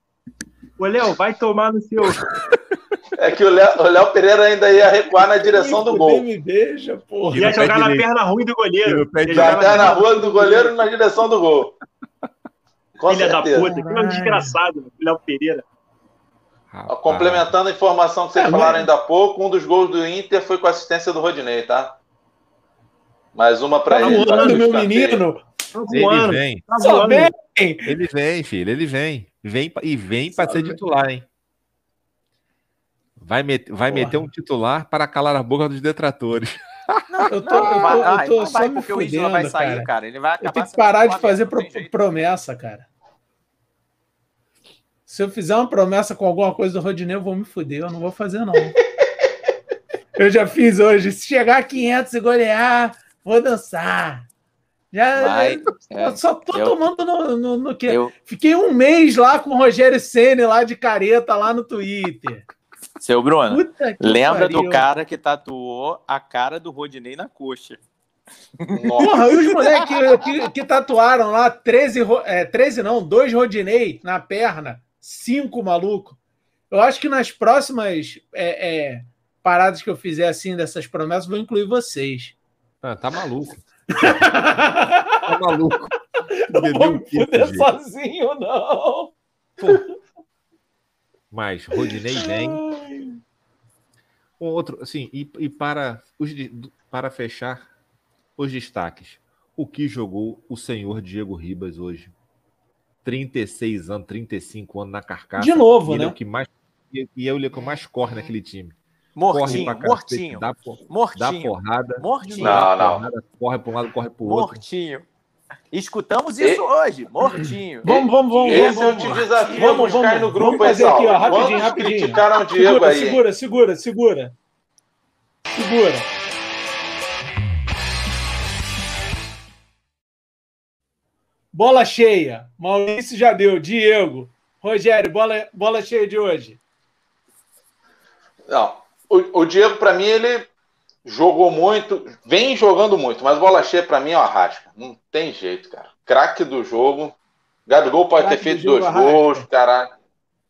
Ô, Léo, vai tomar no seu. É que o Léo Pereira ainda ia recuar na direção do gol. Me deixa, porra. Ia jogar na perna ruim do goleiro. Na perna ruim do goleiro na direção do gol. Com Filha certeza. da puta, que é um desgraçado, Léo Pereira. Rapaz. Complementando a informação que vocês é, falaram mas... ainda há pouco, um dos gols do Inter foi com assistência do Rodinei, tá? Mais uma para tá ele. Voando, meu menino. Tá ele vem. Tá. Ele vem, filho. Ele vem. vem e vem para ser titular, hein? Vai, met, vai meter um titular para calar a boca dos detratores. Não, eu tô, não, eu tô, eu tô só vai, me fudendo, vai sair, cara. cara. Ele vai eu tenho que parar de fazer pro, promessa, cara. Se eu fizer uma promessa com alguma coisa do Rodinei, eu vou me fuder. Eu não vou fazer, não. (laughs) eu já fiz hoje. Se chegar a 500 e golear, vou dançar. Já, Vai, é, só tô eu, tomando no, no, no que. Eu, Fiquei um mês lá com o Rogério Ceni lá de careta lá no Twitter. Seu Bruno, lembra pariu. do cara que tatuou a cara do Rodinei na coxa. Porra, e os moleques que, que, que, tatuaram lá 13, é, 13 não, dois Rodinei na perna, cinco maluco. Eu acho que nas próximas é, é, paradas que eu fizer assim dessas promessas, vou incluir vocês. Ah, tá maluco. (laughs) tá maluco. Não vou me fuder sozinho, não. Pô. Mas Rodinei vem. Um outro, assim, e, e para, os, para fechar os destaques, o que jogou o senhor Diego Ribas hoje? 36 anos, 35 anos na carcaça. De novo, né? É o que mais, e, é o que mais corre naquele time. Mortinho, corre mortinho. Dá, mortinho. Dá porrada. Mortinho. Não, não. Porrada, corre para um lado, corre para o outro. Mortinho. Escutamos isso e... hoje, mortinho. Vamos, vamos, vamos. Esse vamos, eu te desafio vamos, vamos, no grupo vamos fazer aqui, ó, rapidinho, rapidinho. criticaram o Diego segura, aí. Segura, segura, segura. Segura. Bola cheia. Maurício já deu. Diego. Rogério, bola, bola cheia de hoje. Não. O, o Diego, para mim, ele jogou muito, vem jogando muito, mas bola cheia para mim é o Arrasca. Não tem jeito, cara. Craque do jogo. Gabigol pode Craque ter feito dois Arrasca. gols, caralho.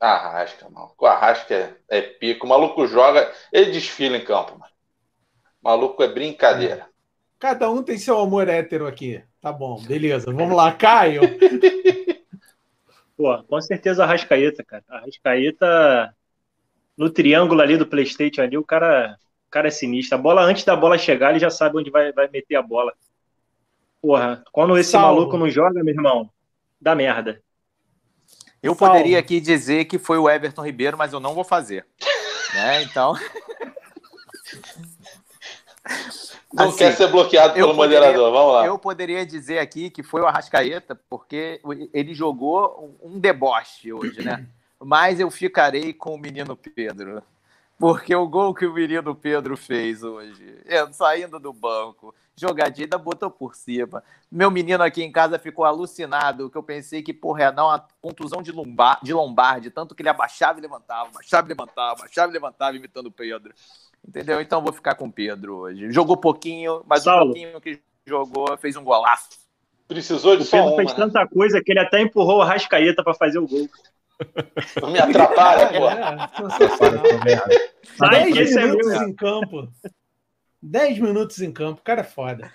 Arrasca, mano. O Arrasca é, é pico. O maluco joga, ele desfila em campo, mano. O maluco é brincadeira. Cada um tem seu amor hétero aqui. Tá bom, beleza. Vamos lá, Caio. (laughs) Pô, com certeza a Rascaeta, cara. A Rascaeta no triângulo ali do Playstation ali, o cara cara é sinistro. A bola, antes da bola chegar, ele já sabe onde vai, vai meter a bola. Porra, quando esse Salvo. maluco não joga, meu irmão, dá merda. Eu Salvo. poderia aqui dizer que foi o Everton Ribeiro, mas eu não vou fazer. né? Então. (laughs) Não assim, quer ser bloqueado pelo poderia, moderador, vamos lá. Eu poderia dizer aqui que foi o Arrascaeta, porque ele jogou um deboche hoje, né? (clears throat) Mas eu ficarei com o menino Pedro. Porque o gol que o menino Pedro fez hoje, saindo do banco, jogadinha, botou por cima. Meu menino aqui em casa ficou alucinado, que eu pensei que, porra, ia dar uma contusão de lombar, de lombar, de tanto que ele abaixava e levantava, abaixava e levantava, abaixava e levantava, imitando o Pedro. Entendeu? Então vou ficar com o Pedro hoje. Jogou pouquinho, mas o pouquinho que jogou fez um golaço. Precisou de o Pedro fez né? tanta coisa que ele até empurrou o Rascaeta para fazer o gol. Não me atrapalha, pô. É, 10 minutos em campo. 10 minutos em campo. Cara é foda.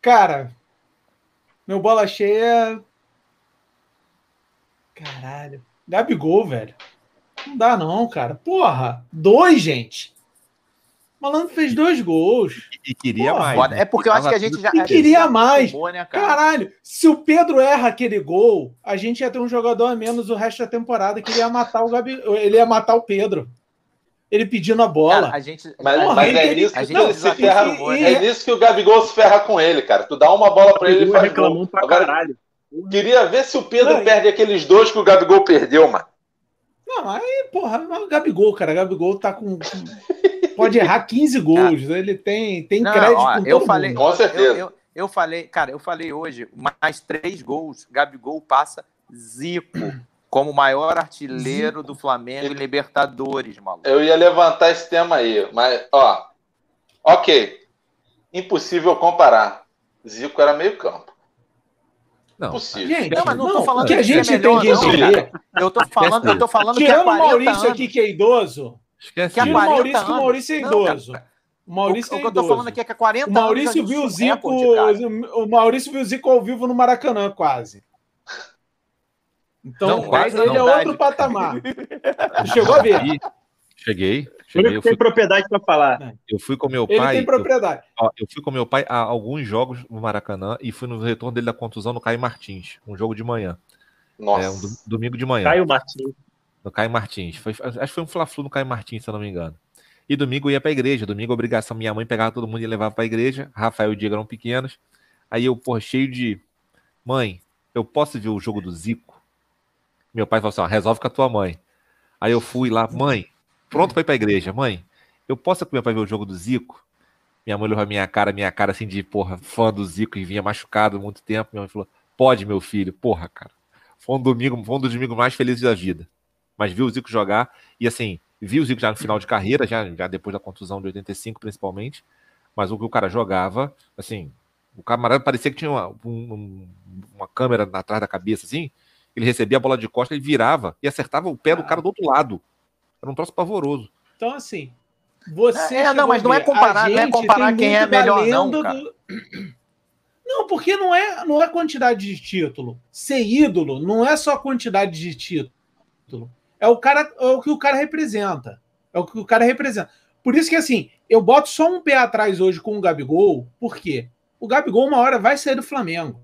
Cara, meu bola cheia. Caralho. Gabigol, velho. Não dá, não, cara. Porra. Dois, gente. Malandro fez dois gols. E, queria Porra, mais. Né? É porque eu acho que a gente já. E queria mais. né, cara? Caralho, se o Pedro erra aquele gol, a gente ia ter um jogador a menos o resto da temporada que ele ia matar o Gabi, ele ia matar o Pedro. Ele pedindo a bola. Cara, a gente, mas, Porra, mas é, nisso que, não, se ferra, e, é nisso que o Gabigol se ferra com ele, cara. Tu dá uma bola para ele e faz gol. Pra Agora, caralho. Queria ver se o Pedro não, perde aqueles dois que o Gabigol perdeu, mano. Não, aí, porra, o Gabigol, cara. O Gabigol tá com pode errar 15 gols. Cara, ele tem, tem não, crédito ó, eu falei, mundo. Com certeza. Eu, eu, eu, falei, cara, eu falei hoje, mais três gols, Gabigol passa Zico como maior artilheiro Zico. do Flamengo em Libertadores, maluco. Eu ia levantar esse tema aí, mas, ó, ok. Impossível comparar. Zico era meio campo. Não, Possível. Gente, não, mas não, não tô falando que a gente é melhor, tem que entender. Eu tô falando, eu tô falando Tirando que é o Maurício anos. aqui que é idoso, Esquece que a Maurício, anos. que o Maurício é idoso. Não, o Maurício o, é o que eu tô falando aqui é que há 40 o Maurício viu o Zico, recorde, o Maurício viu o Zico ao vivo no Maracanã, quase. Então, não, quase, ele não. é outro patamar. chegou a ver? Cheguei. cheguei eu tem fui... propriedade para falar. É. Eu fui com meu pai. Ele tem propriedade. Eu, ó, eu, fui com meu pai a alguns jogos no Maracanã e fui no retorno dele da contusão no Caio Martins, um jogo de manhã. Nossa. É, um domingo de manhã. Caio Martins. No Caio Martins. Foi, acho que foi um Fla-Flu no Caio Martins, se eu não me engano. E domingo eu ia pra igreja. Domingo, obrigação, minha mãe pegava todo mundo e levava pra igreja. Rafael e Diego eram pequenos. Aí eu, porra, cheio de. Mãe, eu posso ver o jogo do Zico? Meu pai falou assim: ó, resolve com a tua mãe. Aí eu fui lá, mãe, pronto para ir pra igreja. Mãe, eu posso ir com meu pai ver o jogo do Zico? Minha mãe olhou a minha cara, minha cara assim de, porra, fã do Zico e vinha machucado muito tempo. Minha mãe falou: pode, meu filho, porra, cara. Foi um domingo, foi um dos domingos mais felizes da vida. Mas vi o Zico jogar e assim, vi o Zico já no final de carreira, já, já depois da contusão de 85, principalmente. Mas o que o cara jogava, assim, o camarada parecia que tinha uma, um, uma câmera atrás da cabeça, assim. Ele recebia a bola de costa, ele virava e acertava o pé do cara do outro lado. Era um troço pavoroso. Então, assim, você. É, não, mas não é comparar, não é comparar quem é melhor, não. Cara. Do... Não, porque não é, não é quantidade de título. Ser ídolo não é só quantidade de título. É o cara, é o que o cara representa. É o que o cara representa. Por isso que assim, eu boto só um pé atrás hoje com o Gabigol, por quê? O Gabigol uma hora vai sair do Flamengo.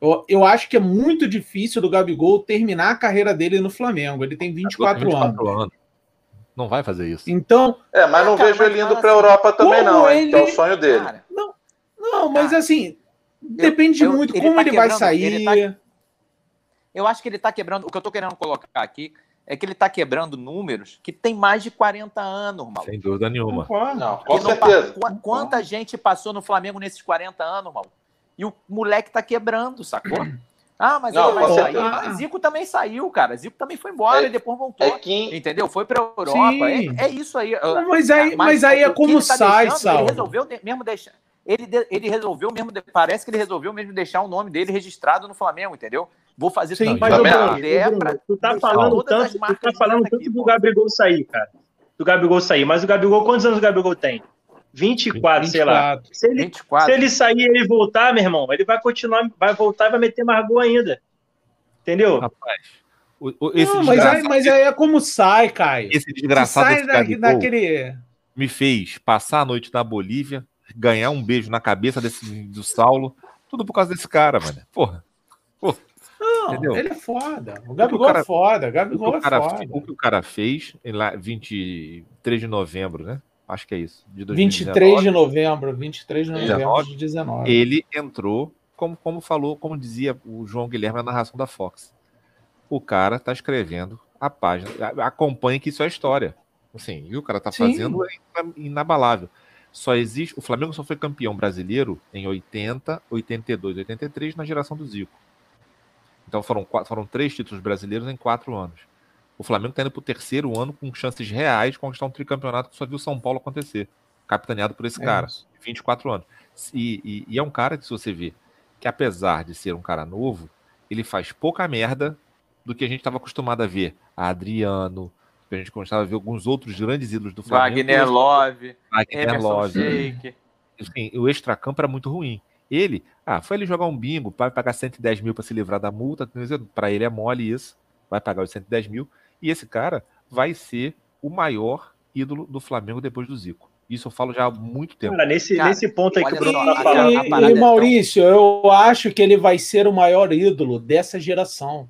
Eu, eu acho que é muito difícil do Gabigol terminar a carreira dele no Flamengo. Ele tem 24, 24 anos. anos. Não vai fazer isso. Então. É, mas não cara, vejo ele indo para a Europa também, não. Ele... é o sonho dele. Cara, não, não, mas assim, Depende eu, muito ele como tá ele vai sair. Ele tá, eu acho que ele está quebrando. O que eu estou querendo colocar aqui é que ele está quebrando números que tem mais de 40 anos, mal. Sem dúvida nenhuma. Não, com certeza. Não, quanta gente passou no Flamengo nesses 40 anos, mal? E o moleque está quebrando, sacou? (clears throat) Ah, mas não, ele vai sair. Ah, Zico também saiu, cara. Zico também foi embora é, e depois voltou. É que... Entendeu? Foi para Europa. É, é, isso aí. Mas aí, mas, mas aí é como tá sai, Sal. Ele resolveu mesmo deixar ele, ele resolveu mesmo, parece que ele resolveu mesmo deixar o nome dele registrado no Flamengo, entendeu? Vou fazer Sim, tudo mas, eu puder Tu tá falando tanto, tu tá falando tanto aqui, do Gabigol sair, cara. Do Gabigol sair. Mas o Gabigol, quantos anos o Gabigol tem? 24, 24 sei lá. Se ele, 24. se ele sair e ele voltar, meu irmão, ele vai continuar, vai voltar e vai meter mais gol ainda. Entendeu? Rapaz. O, o, não, mas, aí, mas aí é como sai, Caio. Esse desgraçado sai da, daquele... me fez passar a noite na Bolívia, ganhar um beijo na cabeça desse, do Saulo, tudo por causa desse cara, mano. Porra. Porra. Não, Entendeu? ele é foda. O Gabigol o cara, é foda. O Gabigol o é cara, foda. O que o cara fez em lá, 23 de novembro, né? Acho que é isso. De 23 de novembro. 23 de novembro 19, de 19. Ele entrou, como, como falou, como dizia o João Guilherme na narração da Fox. O cara tá escrevendo a página. Acompanhe que isso é história. Assim, e o cara tá Sim. fazendo é inabalável só existe. O Flamengo só foi campeão brasileiro em 80, 82, 83 na geração do Zico. Então foram, quatro, foram três títulos brasileiros em quatro anos. O Flamengo está indo para o terceiro ano com chances reais de conquistar um tricampeonato que só viu São Paulo acontecer. Capitaneado por esse é cara, isso. 24 anos. E, e, e, é um cara que, se você vê, que apesar de ser um cara novo, ele faz pouca merda do que a gente estava acostumado a ver. A Adriano, a gente gostava de ver alguns outros grandes ídolos do Flamengo. Wagner Love, Wagner Emerson Love. Enfim, assim, o extracampo era muito ruim. Ele, ah, foi ele jogar um bingo, vai pagar 110 mil para se livrar da multa, para ele é mole isso, vai pagar os 110 mil, e esse cara vai ser o maior ídolo do Flamengo depois do Zico. Isso eu falo já há muito tempo. Cara, nesse, cara, nesse ponto aí que o tá falando. E, e é Maurício, eu acho que ele vai ser o maior ídolo dessa geração.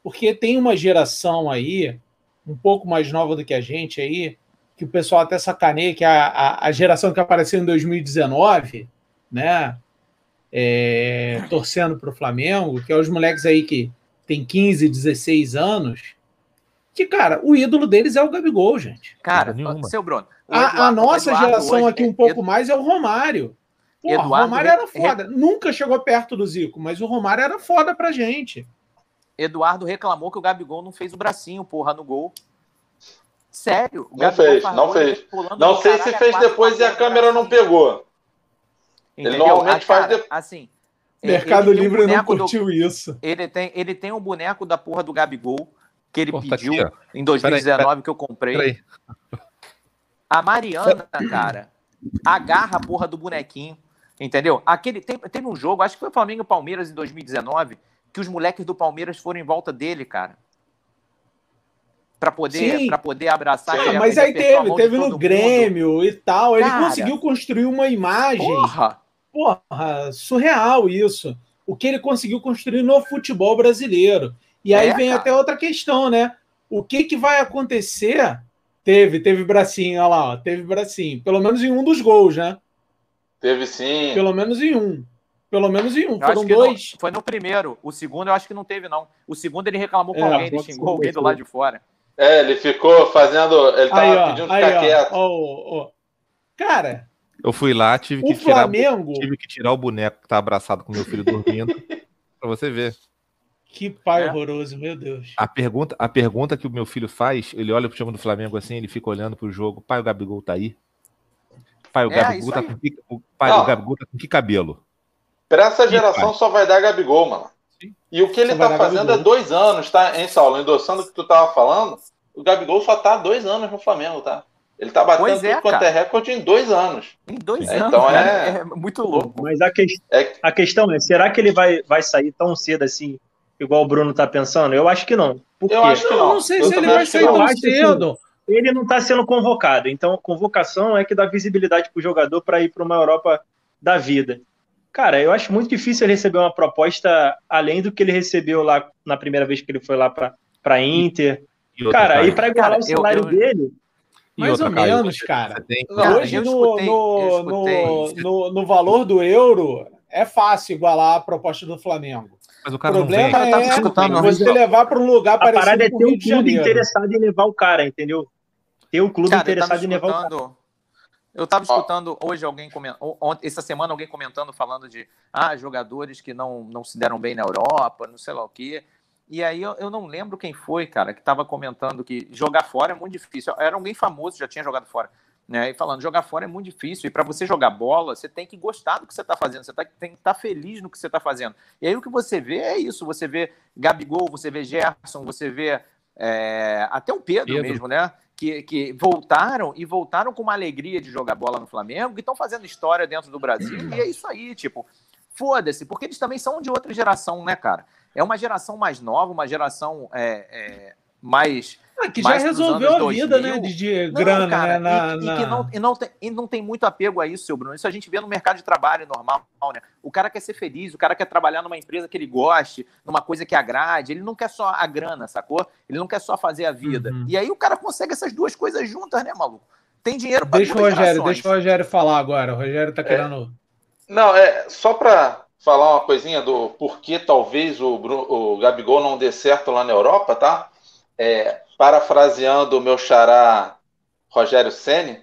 Porque tem uma geração aí um pouco mais nova do que a gente aí, que o pessoal até sacaneia, que a, a, a geração que apareceu em 2019, né? É, torcendo para o Flamengo, que é os moleques aí que tem 15, 16 anos, que, cara, o ídolo deles é o Gabigol, gente. Cara, seu Bruno. Eduardo, a, a, nossa geração aqui um pouco mais é o Romário. Porra, o Romário era foda. Nunca chegou perto do Zico, mas o Romário era foda pra gente. Eduardo reclamou que o Gabigol não fez o bracinho, porra, no gol. Sério. não fez, não fez. Não sei se fez depois e a câmera não pegou. Entendeu? Ele normalmente ah, faz depois. Assim, Mercado Livre um não curtiu do... isso. Ele tem, ele tem um boneco da porra do Gabigol que ele Pô, tá pediu aqui, em 2019 peraí, que eu comprei. A Mariana, cara, agarra a porra do bonequinho. Entendeu? Aquele tem, teve um jogo, acho que foi o Flamengo e Palmeiras em 2019, que os moleques do Palmeiras foram em volta dele, cara para poder para poder abraçar. Ah, mas aí teve, teve no Grêmio mundo. e tal. Ele Cara, conseguiu construir uma imagem. Porra. porra, surreal isso. O que ele conseguiu construir no futebol brasileiro. E aí é, vem cara. até outra questão, né? O que, que vai acontecer? Teve, teve bracinho, olha lá, ó, teve bracinho. Pelo menos em um dos gols, né? Teve sim. Pelo menos em um. Pelo menos em um. Eu Foram dois. No, foi no primeiro. O segundo eu acho que não teve, não. O segundo ele reclamou com é, alguém, ele xingou alguém do lado de fora. É, ele ficou fazendo. Ele tava aí, ó, pedindo aí, ficar ó, quieto. Ó, Cara. Eu fui lá, tive que, Flamengo... tirar, tive que tirar o boneco que tá abraçado com meu filho dormindo. (laughs) pra você ver. Que pai é. horroroso, meu Deus. A pergunta, a pergunta que o meu filho faz, ele olha pro time do Flamengo assim, ele fica olhando pro jogo. Pai, o Gabigol tá aí? Pai, o é, Gabigol tá com que, o pai, o Gabigol tá com que cabelo? Pra essa geração só vai dar Gabigol, mano. E o que ele está fazendo é dois anos, tá, hein, Saulo? Endossando o que tu tava falando, o Gabigol só tá dois anos no Flamengo, tá? Ele tá batendo é, tudo quanto é recorde em dois anos. Em dois é, anos, então é... é... muito louco. Mas a, que... é... a questão é, será que ele vai, vai sair tão cedo assim, igual o Bruno tá pensando? Eu acho que não. Por eu acho que não. Eu não sei eu se ele vai sair tão cedo. ele não está sendo convocado. Então, convocação é que dá visibilidade para o jogador para ir para uma Europa da vida. Cara, eu acho muito difícil ele receber uma proposta além do que ele recebeu lá na primeira vez que ele foi lá para Inter. E cara, aí para igualar o salário eu, eu... dele. Mais ou menos, cara. Tem... Hoje, no, no, no, no, no, valor do euro, é fácil igualar a proposta do Flamengo. Mas o cara o problema não vem. é você levar para um lugar parecido. A parada é ter um clube interessado em levar o cara, entendeu? Ter um clube cara, interessado em levar o cara. Eu estava escutando hoje alguém comentando, essa semana alguém comentando, falando de ah, jogadores que não, não se deram bem na Europa, não sei lá o quê. E aí eu, eu não lembro quem foi, cara, que estava comentando que jogar fora é muito difícil. Era alguém famoso, já tinha jogado fora. Né? E falando, jogar fora é muito difícil. E para você jogar bola, você tem que gostar do que você está fazendo, você tá, tem que estar tá feliz no que você está fazendo. E aí o que você vê é isso: você vê Gabigol, você vê Gerson, você vê é, até o Pedro, Pedro. mesmo, né? Que, que voltaram e voltaram com uma alegria de jogar bola no Flamengo e estão fazendo história dentro do Brasil. E é isso aí, tipo, foda-se, porque eles também são de outra geração, né, cara? É uma geração mais nova, uma geração é, é, mais ah, que já resolveu a 2000. vida, né? De, de não, grana, cara, né? Na, e, na... e, que não, e, não tem, e não tem muito apego a isso, seu Bruno. Isso a gente vê no mercado de trabalho normal, né? O cara quer ser feliz, o cara quer trabalhar numa empresa que ele goste, numa coisa que agrade. Ele não quer só a grana, sacou? Ele não quer só fazer a vida. Uhum. E aí o cara consegue essas duas coisas juntas, né, maluco? Tem dinheiro para Deixa o Rogério, deixa o Rogério falar agora. O Rogério tá é. querendo. É... Não, é só para falar uma coisinha do porquê talvez o, o Gabigol não dê certo lá na Europa, tá? É, parafraseando o meu xará Rogério Ceni,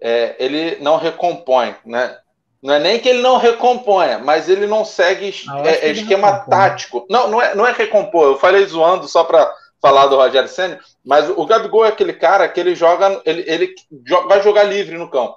é, ele não recompõe, né? Não é nem que ele não recomponha, mas ele não segue ah, é, esquema tático. Não, não é, não é recompor. Eu falei zoando só para falar do Rogério Senna, mas o Gabigol é aquele cara que ele joga, ele, ele vai jogar livre no campo.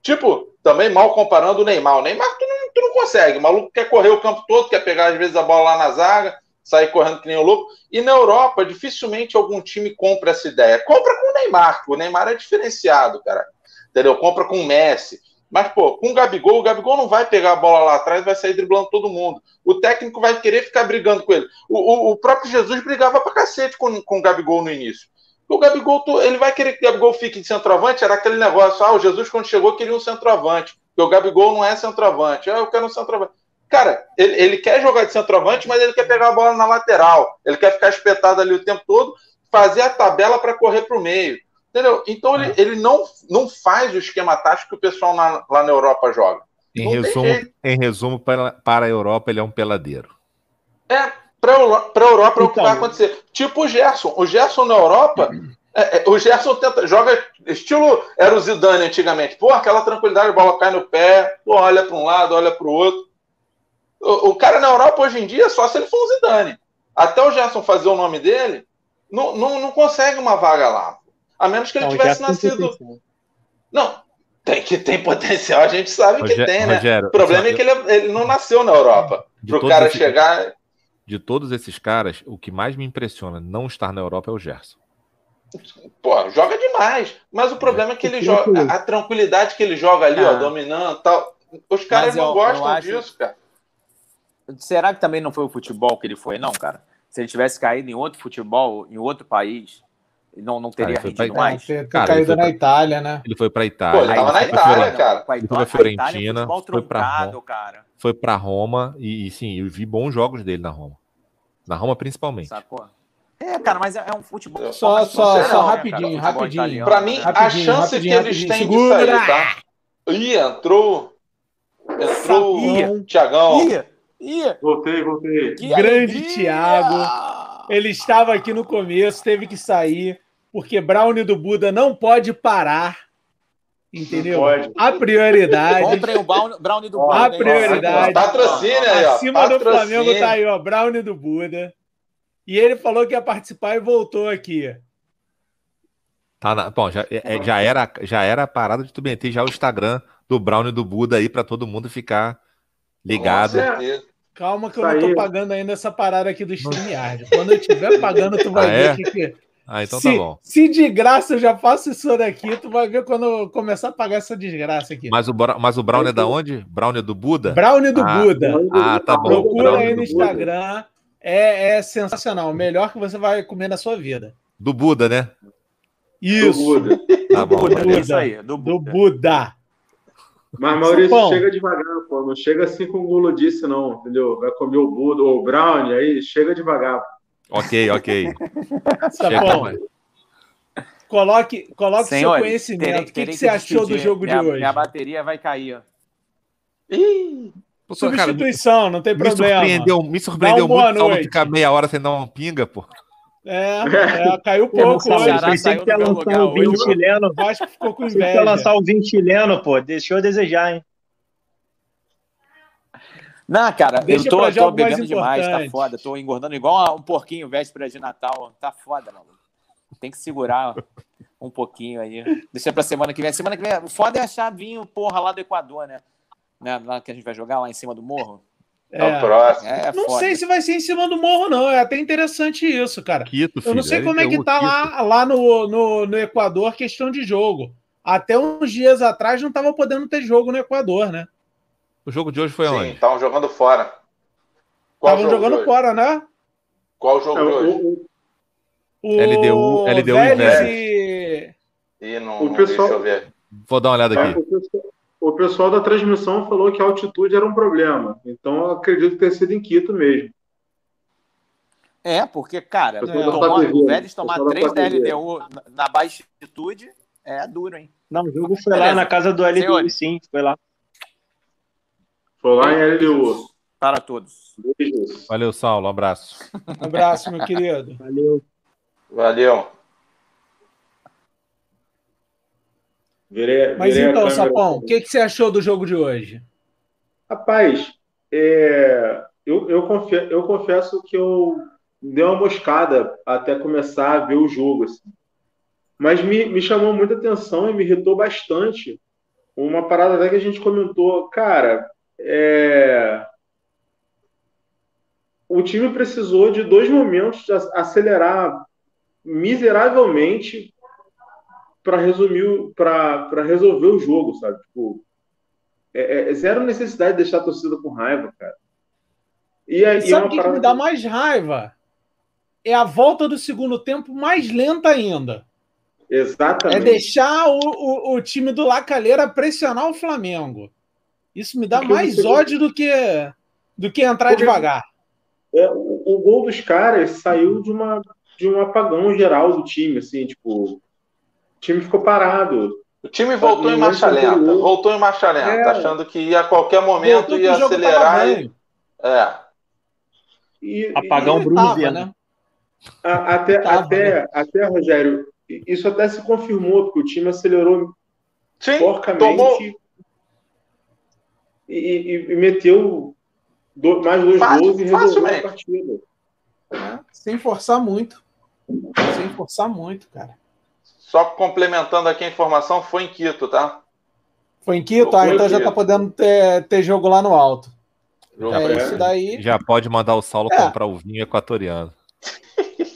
Tipo, também mal comparando o Neymar. O Neymar tu não, tu não consegue. O maluco quer correr o campo todo, quer pegar às vezes a bola lá na zaga, sair correndo que nem o louco. E na Europa, dificilmente algum time compra essa ideia. Compra com o Neymar, o Neymar é diferenciado, cara. Entendeu? Compra com o Messi. Mas, pô, com o Gabigol, o Gabigol não vai pegar a bola lá atrás vai sair driblando todo mundo. O técnico vai querer ficar brigando com ele. O, o, o próprio Jesus brigava pra cacete com, com o Gabigol no início. O Gabigol, ele vai querer que o Gabigol fique de centroavante, era aquele negócio, ah, o Jesus quando chegou queria um centroavante, porque o Gabigol não é centroavante, ah, eu quero um centroavante. Cara, ele, ele quer jogar de centroavante, mas ele quer pegar a bola na lateral. Ele quer ficar espetado ali o tempo todo, fazer a tabela para correr para o meio. Entendeu? Então ele, ele não, não faz o esquema tático que o pessoal na, lá na Europa joga. Em resumo, em resumo para, para a Europa, ele é um peladeiro. É, para a Europa é o que então, vai acontecer. Tipo o Gerson. O Gerson na Europa, é, é, o Gerson tenta, joga estilo era o Zidane antigamente. Pô, aquela tranquilidade, a bola cai no pé, pô, olha para um lado, olha para o outro. O, cara na Europa hoje em dia, só se ele for um Zidane. Até o Gerson fazer o nome dele, não, não, não consegue uma vaga lá. A menos que ele não, tivesse nascido. Não, tem que tem potencial, a gente sabe que tem, né? Rogério, o problema é que ele, ele não nasceu na Europa. Para o cara chegar. De todos esses caras, o que mais me impressiona não estar na Europa é o Gerson. Pô, joga demais. Mas o problema é que ele joga. A tranquilidade que ele joga ali, ah. ó, dominando tal. Os caras não gostam disso, cara. Será que também não foi o futebol que ele foi, não, cara? Se ele tivesse caído em outro futebol, em outro país, não, não teria cara, rendido pra... mais. É, ter caído na pra... Itália, né? Ele foi pra Itália. Pô, ele tava na Itália, cara. Ele foi pra Fiorentina, foi pra Roma, cara. Foi pra Roma e, e, sim, eu vi bons jogos dele na Roma. Na Roma, principalmente. Sacou? É, cara, mas é, é um futebol. Só, só, só rapidinho, cara, rapidinho. Pra mim, a chance que eles têm de sair, tá? Ih, entrou. Entrou o Tiagão. Ia, Voltei, voltei. Que Grande alegria! Thiago. Ele estava aqui no começo, teve que sair, porque Brownie do Buda não pode parar. Entendeu? A prioridade. Comprem o Brownie do Buda. A prioridade. Patrocínio aí, ó. Acima do Flamengo tá aí, ó. Brownie do Buda. E ele falou que ia participar e voltou aqui. Tá na, bom, já, é, já, era, já era a parada de tu meter já o Instagram do Brown e do Buda aí para todo mundo ficar ligado. Calma que eu não tô pagando ainda essa parada aqui do StreamYard. Quando eu estiver pagando, tu vai ah, ver é? que, que... Ah, então se, tá bom. Se de graça eu já faço isso daqui, tu vai ver quando eu começar a pagar essa desgraça aqui. Mas o, mas o Brown é da onde? Brown é do Buda? Brown é do ah, Buda. Ah, tá bom. Procura aí no Instagram. É, é sensacional. O melhor que você vai comer na sua vida. Do Buda, né? Isso. Do Buda. Tá bom, do Buda. Isso aí, do Buda. Do Buda. Mas, Maurício, Sapão. chega devagar, pô. Não chega assim com o Gulo disse, não, entendeu? Vai comer o Buda ou o Brown, aí chega devagar. Ok, ok. (laughs) Sapão. Coloque, coloque Senhores, seu conhecimento. Terei, o que, que, você achou do jogo minha, de hoje? Minha bateria vai cair, ó. Ih! Substituição, cara, não tem problema. Me surpreendeu, me surpreendeu muito não ficar meia hora sem dar uma pinga, pô. É, é (laughs) caiu pouco hoje. Pensei que ia lançar o vinho chileno. Acho que ficou com inveja. ia lançar o vinho chileno, pô. Deixou a desejar, hein? Não, cara, Deixa eu tô, tô bebendo demais, tá foda. Tô engordando igual um porquinho véspera de Natal. Tá foda, não. Tem que segurar um pouquino aí. Deixa pra semana que vem. Semana que vem, foda é achar vinho, porra, lá do Equador, né? né? Lá que a gente vai jogar lá em cima do morro. É, é o próximo. É não sei se vai ser em cima do morro, não. É até interessante isso, cara. Quito, filho, Eu não sei como é que tá lá, lá no, no, no Equador questão de jogo. Até uns dias atrás não tava podendo ter jogo no Equador, né? O jogo de hoje foi Sim, onde? Estavam jogando fora. Estavam jogando fora, né? Qual jogo é, de hoje? O, LDU, LDU Vélez e... e não, o pessoal... deixa eu ver. Vou dar uma olhada aqui. É, o pessoal da transmissão falou que a altitude era um problema. Então, acredito ter sido em Quito mesmo. É, porque, cara, tomar, o Vélez tomar 3 da LDU na baixa altitude é duro, hein? Não, o jogo foi Beleza. lá na casa do LDU, Senhores. sim, foi lá. Foi lá em LDU. Para todos. Beijos. Valeu, Saulo. Um abraço. Um abraço, meu querido. Valeu. Valeu. Virei, Mas então, Sapão, o que, que você achou do jogo de hoje? Rapaz, é, eu, eu, confesso, eu confesso que eu dei uma moscada até começar a ver o jogo. Assim. Mas me, me chamou muita atenção e me irritou bastante uma parada até que a gente comentou. Cara, é, o time precisou de dois momentos de acelerar miseravelmente para resumir, para resolver o jogo, sabe? Tipo, é, é, é, zero necessidade de deixar a torcida com raiva, cara. E aí, sabe o que, que me dá mais raiva? É a volta do segundo tempo mais lenta ainda. Exatamente. É deixar o, o, o time do Lacalheira pressionar o Flamengo. Isso me dá Porque mais você... ódio do que, do que entrar Porque... devagar. É, o, o, gol dos caras saiu de, uma, de um apagão geral do time, assim, tipo, o time ficou parado. O time voltou em marcha lenta. Voltou em marcha lenta, é. achando que ia a qualquer momento ia acelerar. E... É. E, Apagar um Bruno tava, Né? Até, tava, até, né? até, Rogério, isso até se confirmou, porque o time acelerou Sim, porcamente tomou... e, e, e, meteu do, mais dois Fácil, gols e resolveu a partida. É, sem forçar muito. Sem forçar muito, cara. Só complementando aqui a informação, foi em Quito, tá? Foi em Quito? Ah, então já tá podendo ter, ter jogo lá no alto. Jogo é, isso daí. Já pode mandar o Saulo é. comprar o vinho equatoriano.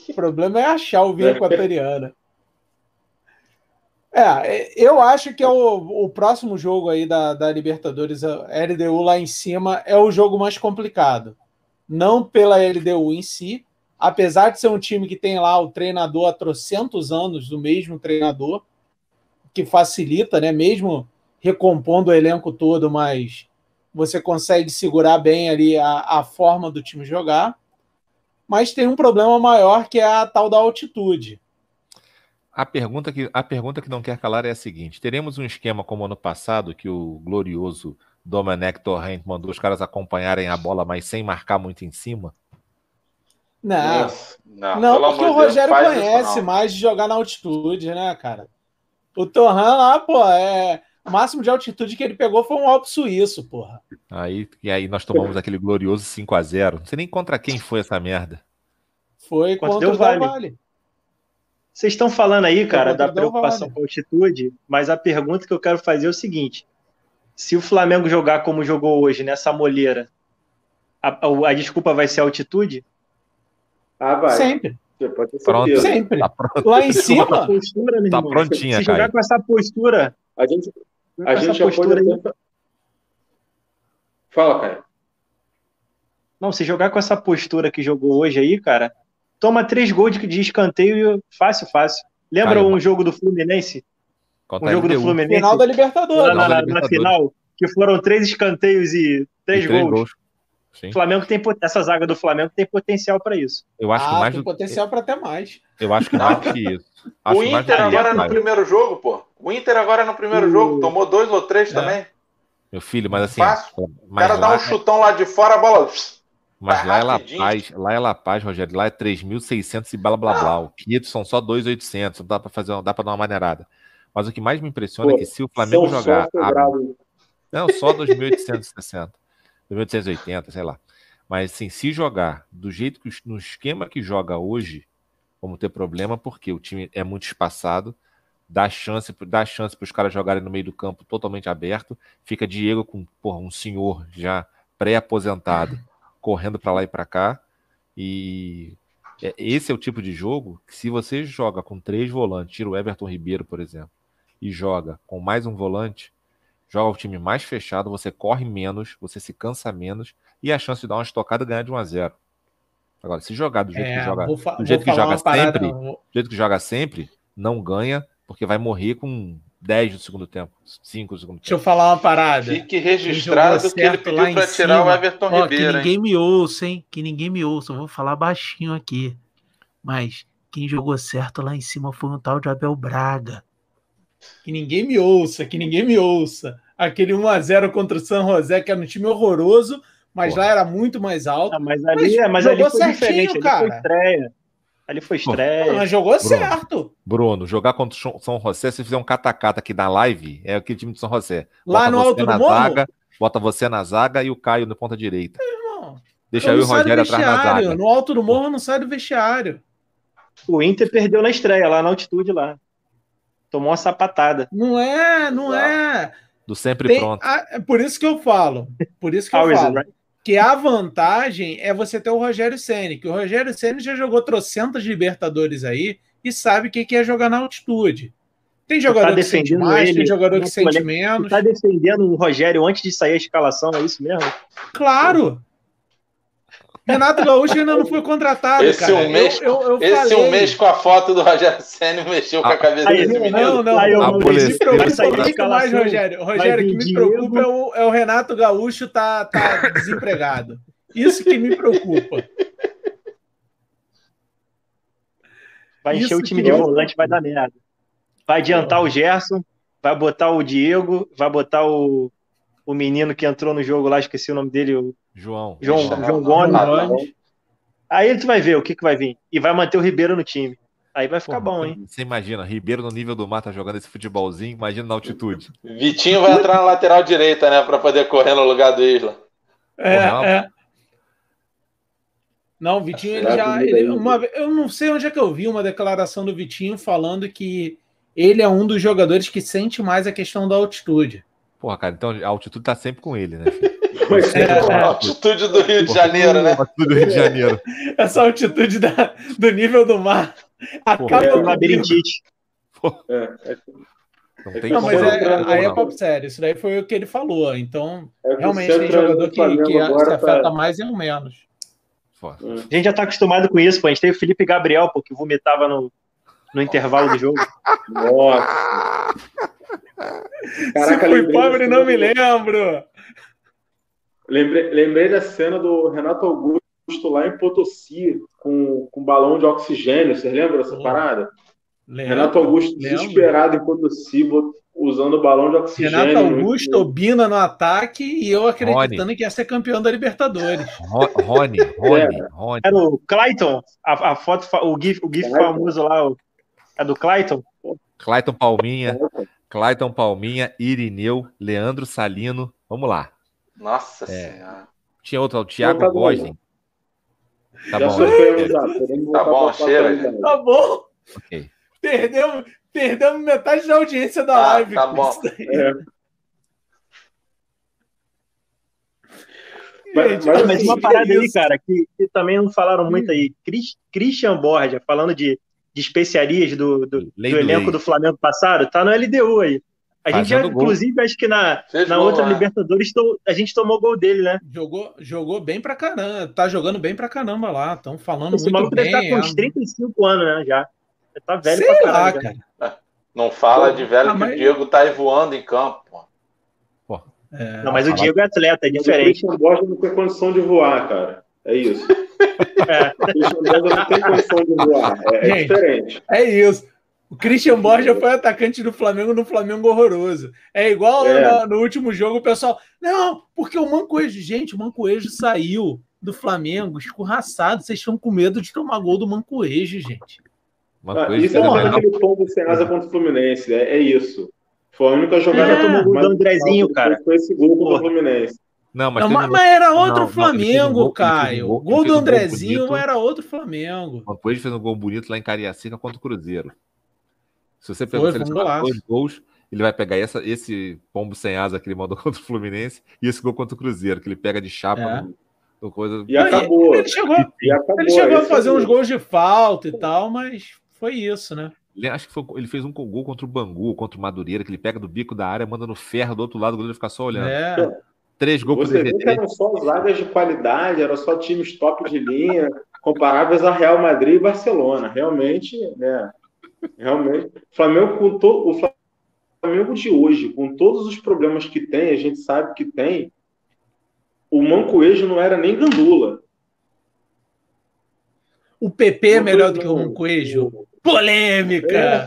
O problema é achar o vinho equatoriano. É, eu acho que é o, o próximo jogo aí da, da Libertadores, a LDU lá em cima, é o jogo mais complicado. não pela LDU em si, apesar de ser um time que tem lá o treinador há trocentos anos, do mesmo treinador, que facilita, né? Mesmo recompondo o elenco todo, mas você consegue segurar bem ali a, a forma do time jogar. Mas tem um problema maior que é a tal da altitude. A pergunta, que, a pergunta que não quer calar é a seguinte: teremos um esquema como ano passado, que o glorioso Domenech Torrent mandou os caras acompanharem a bola, mas sem marcar muito em cima? Não, não, não porque o Rogério Deus, conhece mais de jogar na altitude, né, cara? O Torran lá, pô, é. O máximo de altitude que ele pegou foi um Alpe Suíço, porra. Aí, e aí nós tomamos aquele glorioso 5 a 0 Não sei nem contra quem foi essa merda. Foi contra, contra o vale. vale. Vocês estão falando aí, cara, da preocupação vale. com a altitude, mas a pergunta que eu quero fazer é o seguinte: se o Flamengo jogar como jogou hoje, nessa moleira, a, a, a desculpa vai ser a altitude? Ah, vai. Sempre. Pronto. Sempre. Tá pronto. Lá em cima. Tá, postura, tá prontinha, Se jogar com essa postura. A gente, a gente já postura pode... Aí... Fala, cara. Não, se jogar com essa postura que jogou hoje aí, cara, toma três gols de escanteio fácil, fácil. Lembra um jogo do Fluminense? Contra um jogo do Fluminense. Final da Libertadores. Na, na, na, final, que foram três escanteios e três, e três gols. gols. Sim. Flamengo tem essa zaga do Flamengo tem potencial para isso. Eu acho ah, que mais tem do... potencial para até mais. Eu acho que mais do que isso. (laughs) Acho o Inter agora no primeiro jogo, pô. O Inter agora no primeiro o... jogo tomou dois ou três é. também. Meu filho, mas assim. Fácil. o cara dá um chutão lá de fora, a bola. Mas lá é La Paz, lá é La Paz, Rogério. Lá é 3.600 e blá blá blá. O Quito são só 2.800. Dá para fazer, dá para dar uma maneirada. Mas o que mais me impressiona Pô, é que se o Flamengo jogar. A... Não, só 2.860. 2.880, sei lá. Mas assim, se jogar do jeito que no esquema que joga hoje, vamos ter problema porque o time é muito espaçado, dá chance, dá chance para os caras jogarem no meio do campo totalmente aberto, fica Diego com porra, um senhor já pré-aposentado correndo para lá e para cá e é, esse é o tipo de jogo que se você joga com três volantes, tira o Everton Ribeiro, por exemplo, e joga com mais um volante, joga o time mais fechado, você corre menos, você se cansa menos e a chance de dar uma estocada e ganhar de 1 a 0. Agora, se jogar do jeito é, que joga, do jeito que joga sempre, do jeito que joga sempre, não ganha, porque vai morrer com 10 do segundo tempo, 5 do segundo tempo. Deixa eu falar uma parada. Fique registrado que ele pediu para tirar o Everton Ó, Ribeiro. Que ninguém hein? me ouça, hein? Que ninguém me ouça. Eu vou falar baixinho aqui. Mas quem jogou certo lá em cima foi um tal de Abel Braga. Que ninguém me ouça, que ninguém me ouça. Aquele 1x0 contra o San José, que era um time horroroso, mas Porra. lá era muito mais alto. Ah, mas ali, mas, mas ali foi certinho, diferente, cara. Ali foi estreia. Ali foi estreia. mas jogou Bruno, certo. Bruno, jogar contra o São José, se fizer um catacata aqui na live, é aquele time de São José. Lá no alto do zaga, Bota você na zaga e o Caio na ponta direita. Irmão, Deixa eu, eu e o Rogério atrás na zaga. No alto do morro não sai do vestiário. O Inter perdeu na estreia, lá na altitude lá. Tomou uma sapatada. Não é, não é. Do sempre Tem, pronto. A, é por isso que eu falo. Por isso que eu falo. Right? Que a vantagem é você ter o Rogério Ceni, que o Rogério Ceni já jogou trocentas Libertadores aí e sabe o que é jogar na altitude. Tem jogador tá que sente mais, ele, tem jogador que sente menos. Tá defendendo o Rogério antes de sair a escalação, é isso mesmo? Claro! Renato Gaúcho ainda não foi contratado, esse cara. Um mês, eu, eu, eu esse falei... um mês com a foto do Rogério Senna mexeu com a ah, cabeça aí, desse menino. Não, não. Aí, eu, me preocupa mais, Rogério. Rogério, o que me preocupa é o, é o, Renato Gaúcho tá, tá desempregado. Isso que me preocupa. Vai encher Isso o time de volante, vai dar merda. Vai adiantar o Gerson, vai botar o Diego, vai botar o, o menino que entrou no jogo lá, esqueci o nome dele, o João. João, João Gomes. Aí tu vai ver o que, que vai vir. E vai manter o Ribeiro no time. Aí vai ficar Porra, bom, hein? Você imagina, Ribeiro no nível do mar tá jogando esse futebolzinho, imagina na altitude. Vitinho vai entrar na lateral direita, né? Pra poder correr no lugar do Isla. É, é. Não, o Vitinho, ele já. Ele, uma, eu não sei onde é que eu vi uma declaração do Vitinho falando que ele é um dos jogadores que sente mais a questão da altitude. Porra, cara, então a altitude tá sempre com ele, né? É, é, a altitude do Rio de Janeiro, né? Altitude do Rio de Janeiro. Essa altitude da, do nível do mar acaba é, labirintite. É, é, não, tem não mas é, aí é papo sério. Isso daí foi o que ele falou. Então, é realmente tem jogador que, que se afeta tá... mais e não menos. A gente já tá acostumado com isso, pô. A gente teve o Felipe Gabriel, pô, que vomitava no, no intervalo do jogo. Nossa. Caraca, Se fui pobre, não me lembro. Lembrei, lembrei da cena do Renato Augusto lá em Potosí, com, com balão de oxigênio. Vocês lembram dessa parada? Renato Augusto lembro. desesperado em Potosí, usando o balão de oxigênio. Renato Augusto, Obina no ataque e eu acreditando Rony. que ia ser campeão da Libertadores. Rony, Rony, é. Rony. Era o Clayton, a, a foto, o GIF, o GIF famoso lá, o, é do Clayton? Clayton Palminha, Clayton Palminha, Irineu, Leandro Salino. Vamos lá. Nossa é. Senhora. Tinha outro, o Thiago tá Gosling. Tá bom, né? tá bom, cheira. Tá bom. Ok. Perdemos, perdemos metade da audiência da ah, live. Tá bom. É. Mas, mas, mas uma parada aí, cara, que, que, também não falaram muito aí. Christian Borja, falando de, de especiarias do, do, do elenco do Flamengo passado, tá no LDU aí. A gente já, inclusive, acho que na, na outra Libertadores a gente tomou gol dele, né? Jogou, jogou bem pra caramba. Tá jogando bem pra caramba lá. Estão falando Esse muito bem. Esse maluco deve estar com uns 35 anos, né? Já. Tá velho Sei pra caralho. Lá, cara. É, não fala pô, de velho ah, que o Diego tá aí voando em campo, pô. É, não, mas o Diego é atleta, é diferente. O Christian não tem condição de voar, cara. É isso. (laughs) É. O Christian Borja não tem condição de voar. É, é Gente, é diferente. É isso. O Christian Borja foi atacante do Flamengo no Flamengo horroroso. É igual é. No, no, último jogo o pessoal. Não, porque o Mancoejo. Gente, o Mancoejo saiu do Flamengo escorraçado. Vocês estão com medo de tomar gol do Mancoejo, gente. Ah, isso é uma aquele ponto sem asa contra o Fluminense. É, é, isso. Foi a única jogada é. que tomou gol do Andrezinho, cara. Foi esse gol contra o Fluminense. Não, mas, não, mas, mas era outro não, Flamengo, não, Caio. O gol, do Andrezinho um era outro Flamengo. O Mancoejo fez um gol bonito lá em Cariacica contra o Cruzeiro. Se você pegar dois gols, ele vai pegar essa, esse pombo sem asa que ele mandou (laughs) contra o Fluminense e esse gol contra o Cruzeiro, que ele pega de chapa é. no, no coisa. E acabou. Ele chegou, e acabou, ele chegou a fazer uns gols de falta e tal, mas foi isso, né? Ele, acho que foi, ele fez um gol contra o Bangu, contra o Madureira, que ele pega do bico da área, manda no ferro do outro lado, o goleiro fica só olhando. É. Três gols Você viu que eram só zagas de qualidade, eram só times top de linha, (laughs) comparáveis a Real Madrid e Barcelona. Realmente, né? Realmente. Flamengo com todo o Flamengo de hoje, com todos os problemas que tem, a gente sabe que tem. O Mancoejo não era nem gandula. O PP é melhor do que o Mancoejo. Polêmica. É.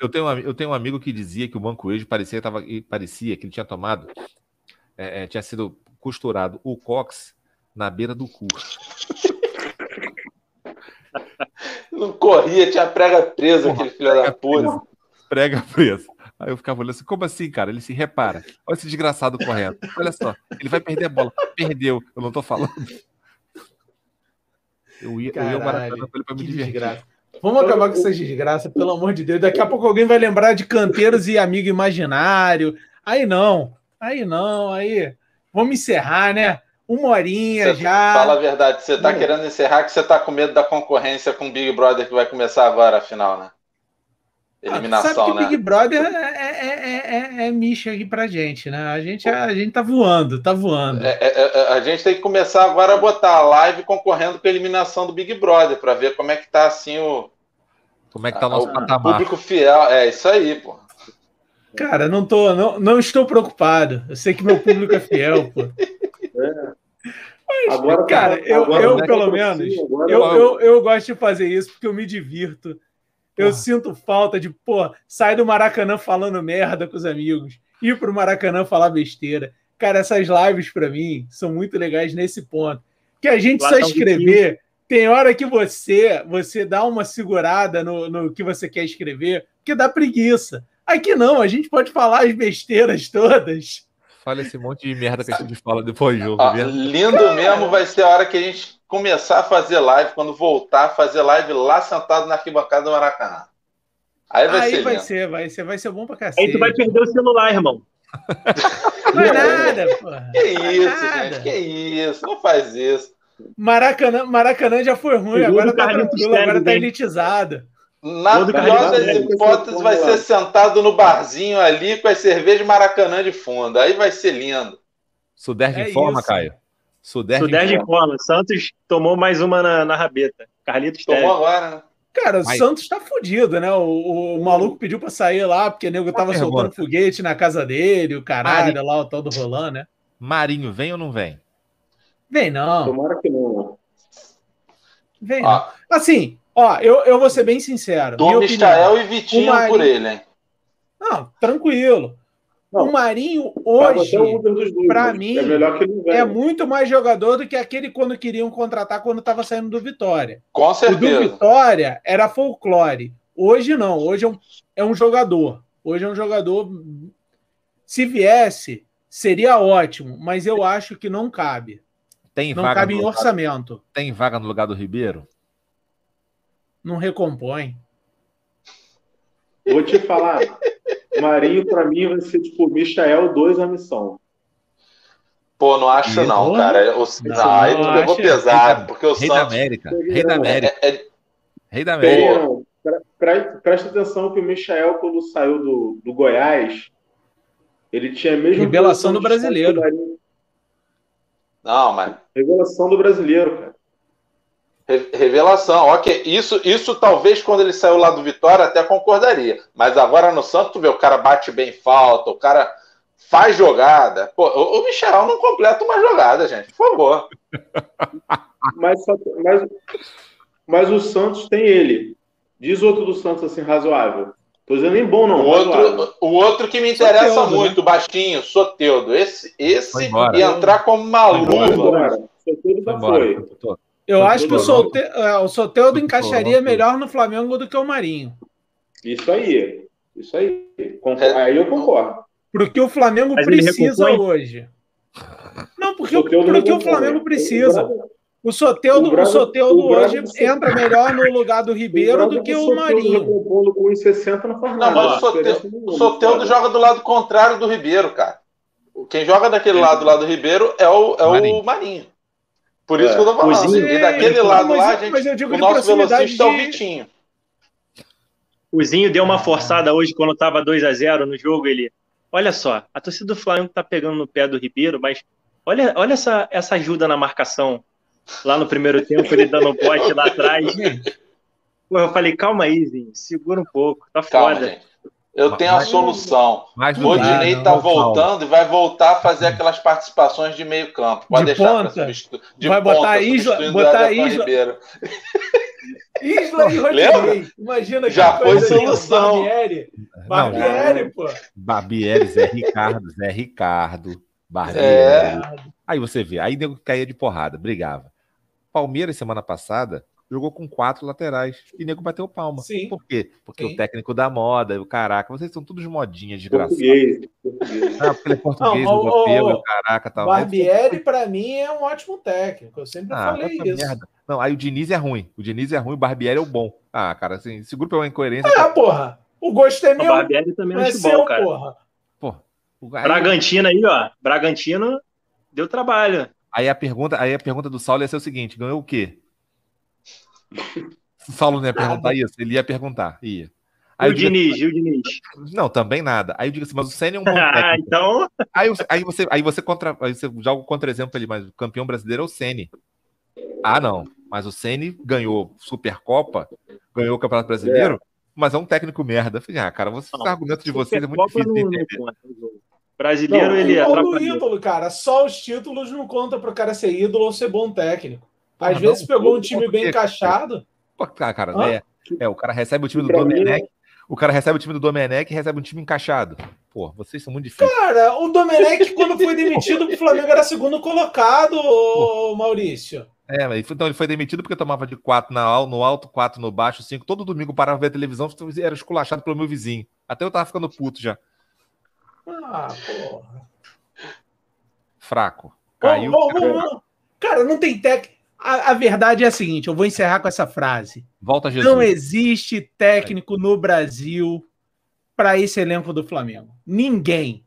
eu, tenho um, eu tenho um amigo que dizia que o Mancoejo parecia, tava, parecia que ele tinha tomado, é, é, tinha sido costurado o cox na beira do curso. (laughs) Não corria, tinha prega presa, Porra, aquele filho da puta. Prega presa. Aí eu ficava olhando assim, como assim, cara? Ele se repara. Olha esse desgraçado correndo. Olha só, ele vai perder a bola. Perdeu, eu não tô falando. Eu ia, Caralho, eu ia Maracanã com ele pra me divertir. Desgraça. Vamos acabar com essa desgraça, pelo amor de Deus. Daqui a pouco alguém vai lembrar de canteiros e amigo imaginário. Aí não, aí não, aí. Vamos encerrar, né? Uma horinha você já. Fala a verdade, você tá querendo encerrar que você tá com medo da concorrência com o Big Brother que vai começar agora, afinal, né? Eliminação, ah, sabe que né? Big Brother é, é, é, é, micha aqui pra gente, né? A gente, a, gente tá voando, tá voando. a gente tem que começar agora a botar a live concorrendo com a eliminação do Big Brother, para ver como é que tá assim o. Como é que tá o nosso o patamar. público fiel. É isso aí, pô. Cara, não tô, não, não estou preocupado. Eu sei que meu público é fiel, pô. (laughs) É. Mas, agora, cara, eu, agora, eu pelo menos, agora, eu, eu, eu gosto de fazer isso porque eu me divirto. Eu Porra. sinto falta de, pô, sair do Maracanã falando merda com os amigos, ir pro Maracanã falar besteira. Cara, essas lives para mim são muito legais nesse ponto. Que a gente Lá só tá escrever, um tem hora que você você dá uma segurada no, no que você quer escrever, porque dá preguiça. Aqui não, a gente pode falar as besteiras todas Fala esse monte de merda que a gente fala depois do jogo. Ah, lindo mesmo vai ser a hora que a gente começar a fazer live, quando voltar a fazer live lá sentado na arquibancada do Maracanã. Aí vai Aí ser. vai ser, vai ser, vai ser bom pra cacete. Aí tu vai perder o celular, irmão. (laughs) Não é nada, porra. Que isso, nada. gente, que isso. Não faz isso. Maracanã, Maracanã já foi ruim, agora tá tranquilo, agora tá elitizado. Na pior das hipóteses, vai ser sentado no barzinho ali com as cervejas Maracanã de fundo. Aí vai ser lindo. Sudeste é informa, isso. Caio. Sudeste, Sudeste informa. Santos tomou mais uma na, na rabeta. Carlitos Tomou agora, né? Cara, o Mas... Santos tá fudido, né? O, o maluco pediu pra sair lá, porque o nego tava soltando foguete na casa dele, o caralho, Marinho. lá, o tal do Roland, né? Marinho, vem ou não vem? Vem não. Tomara que não. Vem ah. não. Assim, ó, eu, eu vou ser bem sincero. Dom Mistael e Vitinho Marinho... por ele, hein? Não, tranquilo. Não. O Marinho hoje, para mim, é, é, muito mais jogador do que aquele quando queriam contratar quando estava saindo do Vitória. Com certeza. O do Vitória era folclore. Hoje não. Hoje é um, é um jogador. Hoje é um jogador. Se viesse, seria ótimo, mas eu acho que não cabe. Tem não vaga cabe em orçamento. Tem vaga no lugar do Ribeiro? Não recompõe. Vou te falar. Marinho, para mim, vai ser tipo Michael 2 a missão. Pô, não acho não, cara. O... Não, ah, aí tu levou pesado, porque o Rei Santos... da América. Rei da América. É, é... Rei da América. presta atenção que o Michael, quando saiu do, do Goiás, ele tinha mesmo. Revelação do brasileiro. Não, mas. Revelação do brasileiro, cara. Revelação, ok. Isso, isso talvez quando ele saiu lá do Vitória até concordaria. Mas agora no Santos, tu vê, o cara bate bem falta, o cara faz jogada. Pô, o, Michel não completa uma jogada, gente, por favor. (laughs) mas, mas, mas o Santos tem ele. Diz outro do Santos assim, razoável. Tô dizendo nem bom, não. O outro, o outro que me interessa Soteudo, né? muito, né? baixinho, Soteudo. Esse, esse ia entrar como maluco. Soteudo já foi. foi. Eu acho que o, Solte... É, o Soteldo encaixaria melhor no Flamengo do que o Marinho. Isso aí. Isso aí. Aí eu concordo. Porque o Flamengo Mas precisa hoje. Não, porque, o, porque o Flamengo precisa. O Soteudo, o, o Soteudo hoje entra melhor no lugar do Ribeiro do que o, Marinho. Com 60 não faz nada. Não, mas o Soteudo, o Soteudo joga do lado contrário do Ribeiro, cara. Quem joga daquele lado do lado do Ribeiro é o, é Marinho. o Marinho. Por isso é. que eu tô falando. e daquele lado mas, lá, gente, o nosso velocista de... é o Vitinho. O Zinho deu uma forçada hoje quando tava 2 a 0 no jogo. Ele, olha só, a torcida do Flamengo tá pegando no pé do Ribeiro, mas olha, olha essa, essa ajuda na marcação. Lá no primeiro tempo, ele dando um bote lá atrás. (laughs) Pô, eu falei, calma aí, Zinho, segura um pouco, tá calma, foda. Gente. Eu tenho a solução. o Rodinei está voltando e vai voltar a fazer aquelas participações de meio campo. Pode de deixar ponta. De vai ponta, botar Isla, botar Isla. Isla e (laughs) Rodinei. Imagina Já foi solução. Barbieri, Barbieri, pô. Barbieri, Zé Ricardo, Zé Ricardo. Barbieri. É. Aí você vê, aí nego caía de porrada, brigava. Palmeiras, semana passada, jogou com quatro laterais e nego bateu palma. Sim. Por quê? Porque Sim. o técnico da moda, o caraca, vocês são todos modinhas desgraçados. Português, português. Ah, porque ele é português, não, europeu, o, o, caraca, tal. Barbieri, para mim, é um ótimo técnico. Eu sempre ah, falei isso. Merda. Não, aí o Diniz é ruim. O Diniz é ruim, o Barbieri é o bom. Ah, cara, assim, esse grupo é uma incoerência. Ah, porra. O gosto é meu. O Barbieri também é, é seu, bom, cara. Porra. Porra. Bragantino aí, ó. Bragantino deu trabalho. Aí a pergunta, aí a pergunta do Saulo ia ser o seguinte: ganhou o quê? O Saulo não ia perguntar isso, ele ia perguntar, ia. Aí o Diniz, assim, o Diniz. Não, também nada. Aí eu digo assim, mas o Senna é um (laughs) bom técnico. então... aí, aí, você, aí você contra, aí você joga o contra-exemplo ali, mas o campeão brasileiro é o Senna. Ah, não. Mas o Senna ganhou Supercopa, ganhou o Campeonato Brasileiro, é. mas é um técnico merda. Eu falei, ah, cara, você, não, argumento de vocês é muito difícil de entender. Brasileiro, não, ele é. ídolo, cara. Só os títulos não contam para o cara ser ídolo ou ser bom técnico. Às ah, vezes não, pegou um time bem encaixado. Pô, cara, né? É, o cara recebe o time do Domenech. O cara recebe o time do Domenech e recebe um time encaixado. Pô, vocês são muito difíceis. Cara, o Domenech, (laughs) quando foi demitido, o Flamengo era segundo colocado, Maurício. É, mas então ele foi demitido porque tomava de 4 no alto, 4 no baixo, 5. Todo domingo parava ver a televisão, era esculachado pelo meu vizinho. Até eu tava ficando puto já. Ah, porra. Fraco. Caiu. Oh, oh, oh, cara, não tem técnico. A, a, verdade é a seguinte: eu vou encerrar com essa frase. Volta Jesus. Não existe técnico no Brasil para esse elenco do Flamengo. Ninguém.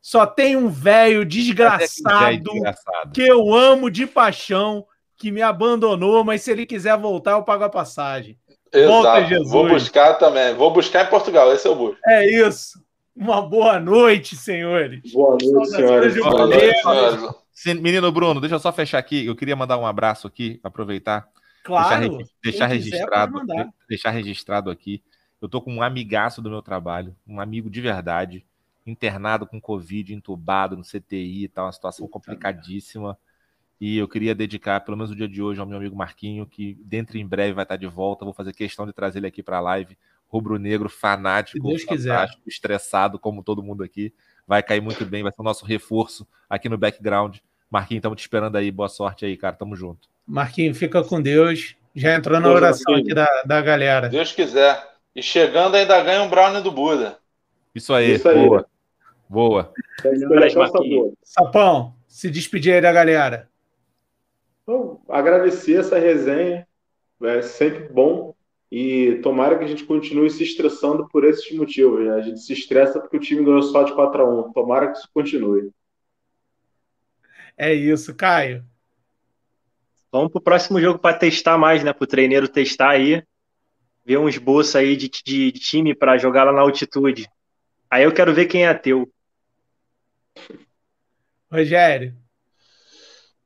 Só tem um velho desgraçado, desgraçado que eu amo de paixão, que me abandonou, mas se ele quiser voltar, eu pago a passagem. Exato. Volta, Jesus. Vou buscar também. Vou buscar em Portugal, esse é o busco. É isso. Uma boa noite, senhores. Boa noite, senhores. Boa noite, senhores. Menino Bruno, deixa eu só fechar aqui. Eu queria mandar um abraço aqui, aproveitar. Claro. Deixar, deixar registrado, deixar registrado aqui. Eu tô com um amigaço do meu trabalho, um amigo de verdade, internado com Covid, entubado no CTI, tá uma situação complicadíssima. E eu queria dedicar, pelo menos o dia de hoje, ao meu amigo Marquinho, que dentro em breve vai estar de volta. Vou fazer questão de trazer ele aqui para a live. Rubro-negro, fanático, quiser. estressado, como todo mundo aqui. Vai cair muito bem, vai ser o nosso reforço aqui no background. Marquinho, estamos te esperando aí. Boa sorte aí, cara. Tamo junto. Marquinho, fica com Deus. Já entrou na oração aqui da, da galera. Deus quiser. E chegando ainda ganha um brownie do Buda. Isso aí, Isso aí. boa. Boa. Sapão, se despedir aí da galera. Então, agradecer essa resenha. É sempre bom. E tomara que a gente continue se estressando por esses motivos. Né? A gente se estressa porque o time ganhou só de 4 a 1 Tomara que isso continue. É isso, Caio. Vamos pro próximo jogo para testar mais, né? Para o treineiro testar aí. Ver um esboço aí de, de, de time para jogar lá na altitude. Aí eu quero ver quem é teu. Rogério.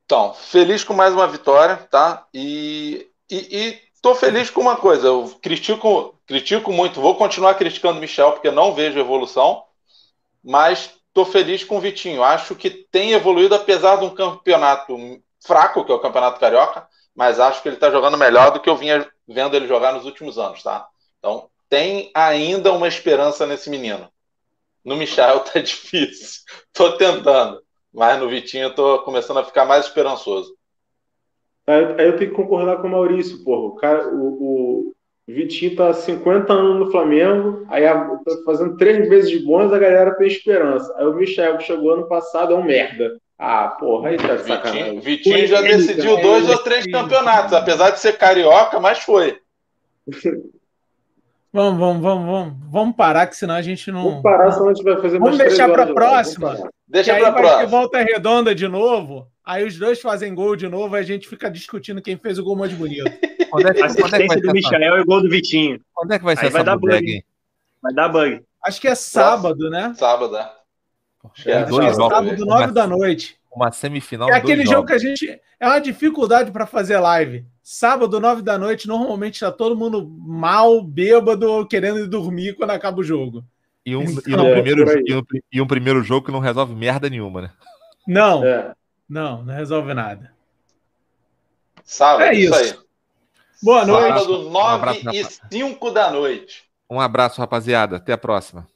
Então, feliz com mais uma vitória, tá? E, e, e tô feliz com uma coisa. Eu critico, critico muito, vou continuar criticando o Michel, porque não vejo evolução, mas tô feliz com o Vitinho. Acho que tem evoluído, apesar de um campeonato fraco, que é o Campeonato Carioca, mas acho que ele está jogando melhor do que eu vinha vendo ele jogar nos últimos anos, tá? Então, tem ainda uma esperança nesse menino. No Michel tá (laughs) difícil. Tô tentando. Mas no Vitinho eu tô começando a ficar mais esperançoso. Aí eu tenho que concordar com o Maurício, porra. O, cara, o, o Vitinho tá 50 anos no Flamengo, aí tá fazendo três vezes de bons, a galera tem esperança. Aí o Michel que chegou ano passado é um merda. Ah, porra, aí tá de sacanagem. Vitinho, Vitinho já decidiu dois ou três campeonatos, apesar de ser carioca, mas foi. (laughs) Vamos, vamos, vamos, vamos, vamos parar, que senão a gente não. Vamos parar, senão a gente vai fazer Vamos deixar para a próxima. Deixa para a próxima. volta redonda de novo. Aí os dois fazem gol de novo, aí a gente fica discutindo quem fez o gol mais bonito. (laughs) Quando é que, Assistência é que do Michael e o gol do Vitinho. Quando é que vai ser aí essa vai dar bug? Vai dar bug. Acho que é sábado, né? Sábado, é. Acho é, dois é sábado, nove da noite. Uma semifinal. É aquele jogo jogos. que a gente. É uma dificuldade para fazer live. Sábado, nove da noite, normalmente tá todo mundo mal, bêbado, querendo ir dormir quando acaba o jogo. E um, então, e, no é, primeiro, e, um, e um primeiro jogo que não resolve merda nenhuma, né? Não, é. Não, não resolve nada. Sábado, é isso. aí. Boa noite. Sábado, 9 um e 5 da noite. Um abraço, rapaziada. Até a próxima.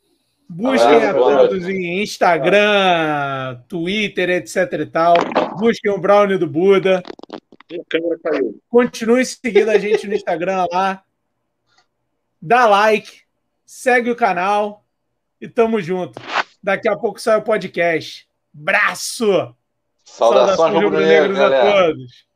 Busquem a todos em Instagram, Twitter, etc e tal. Busquem o Brownie do Buda. A câmera caiu. Continue seguindo a gente no Instagram lá. Dá like, segue o canal e tamo junto. Daqui a pouco sai o podcast. Braço! Saudações, Saudações rubro-negros a todos.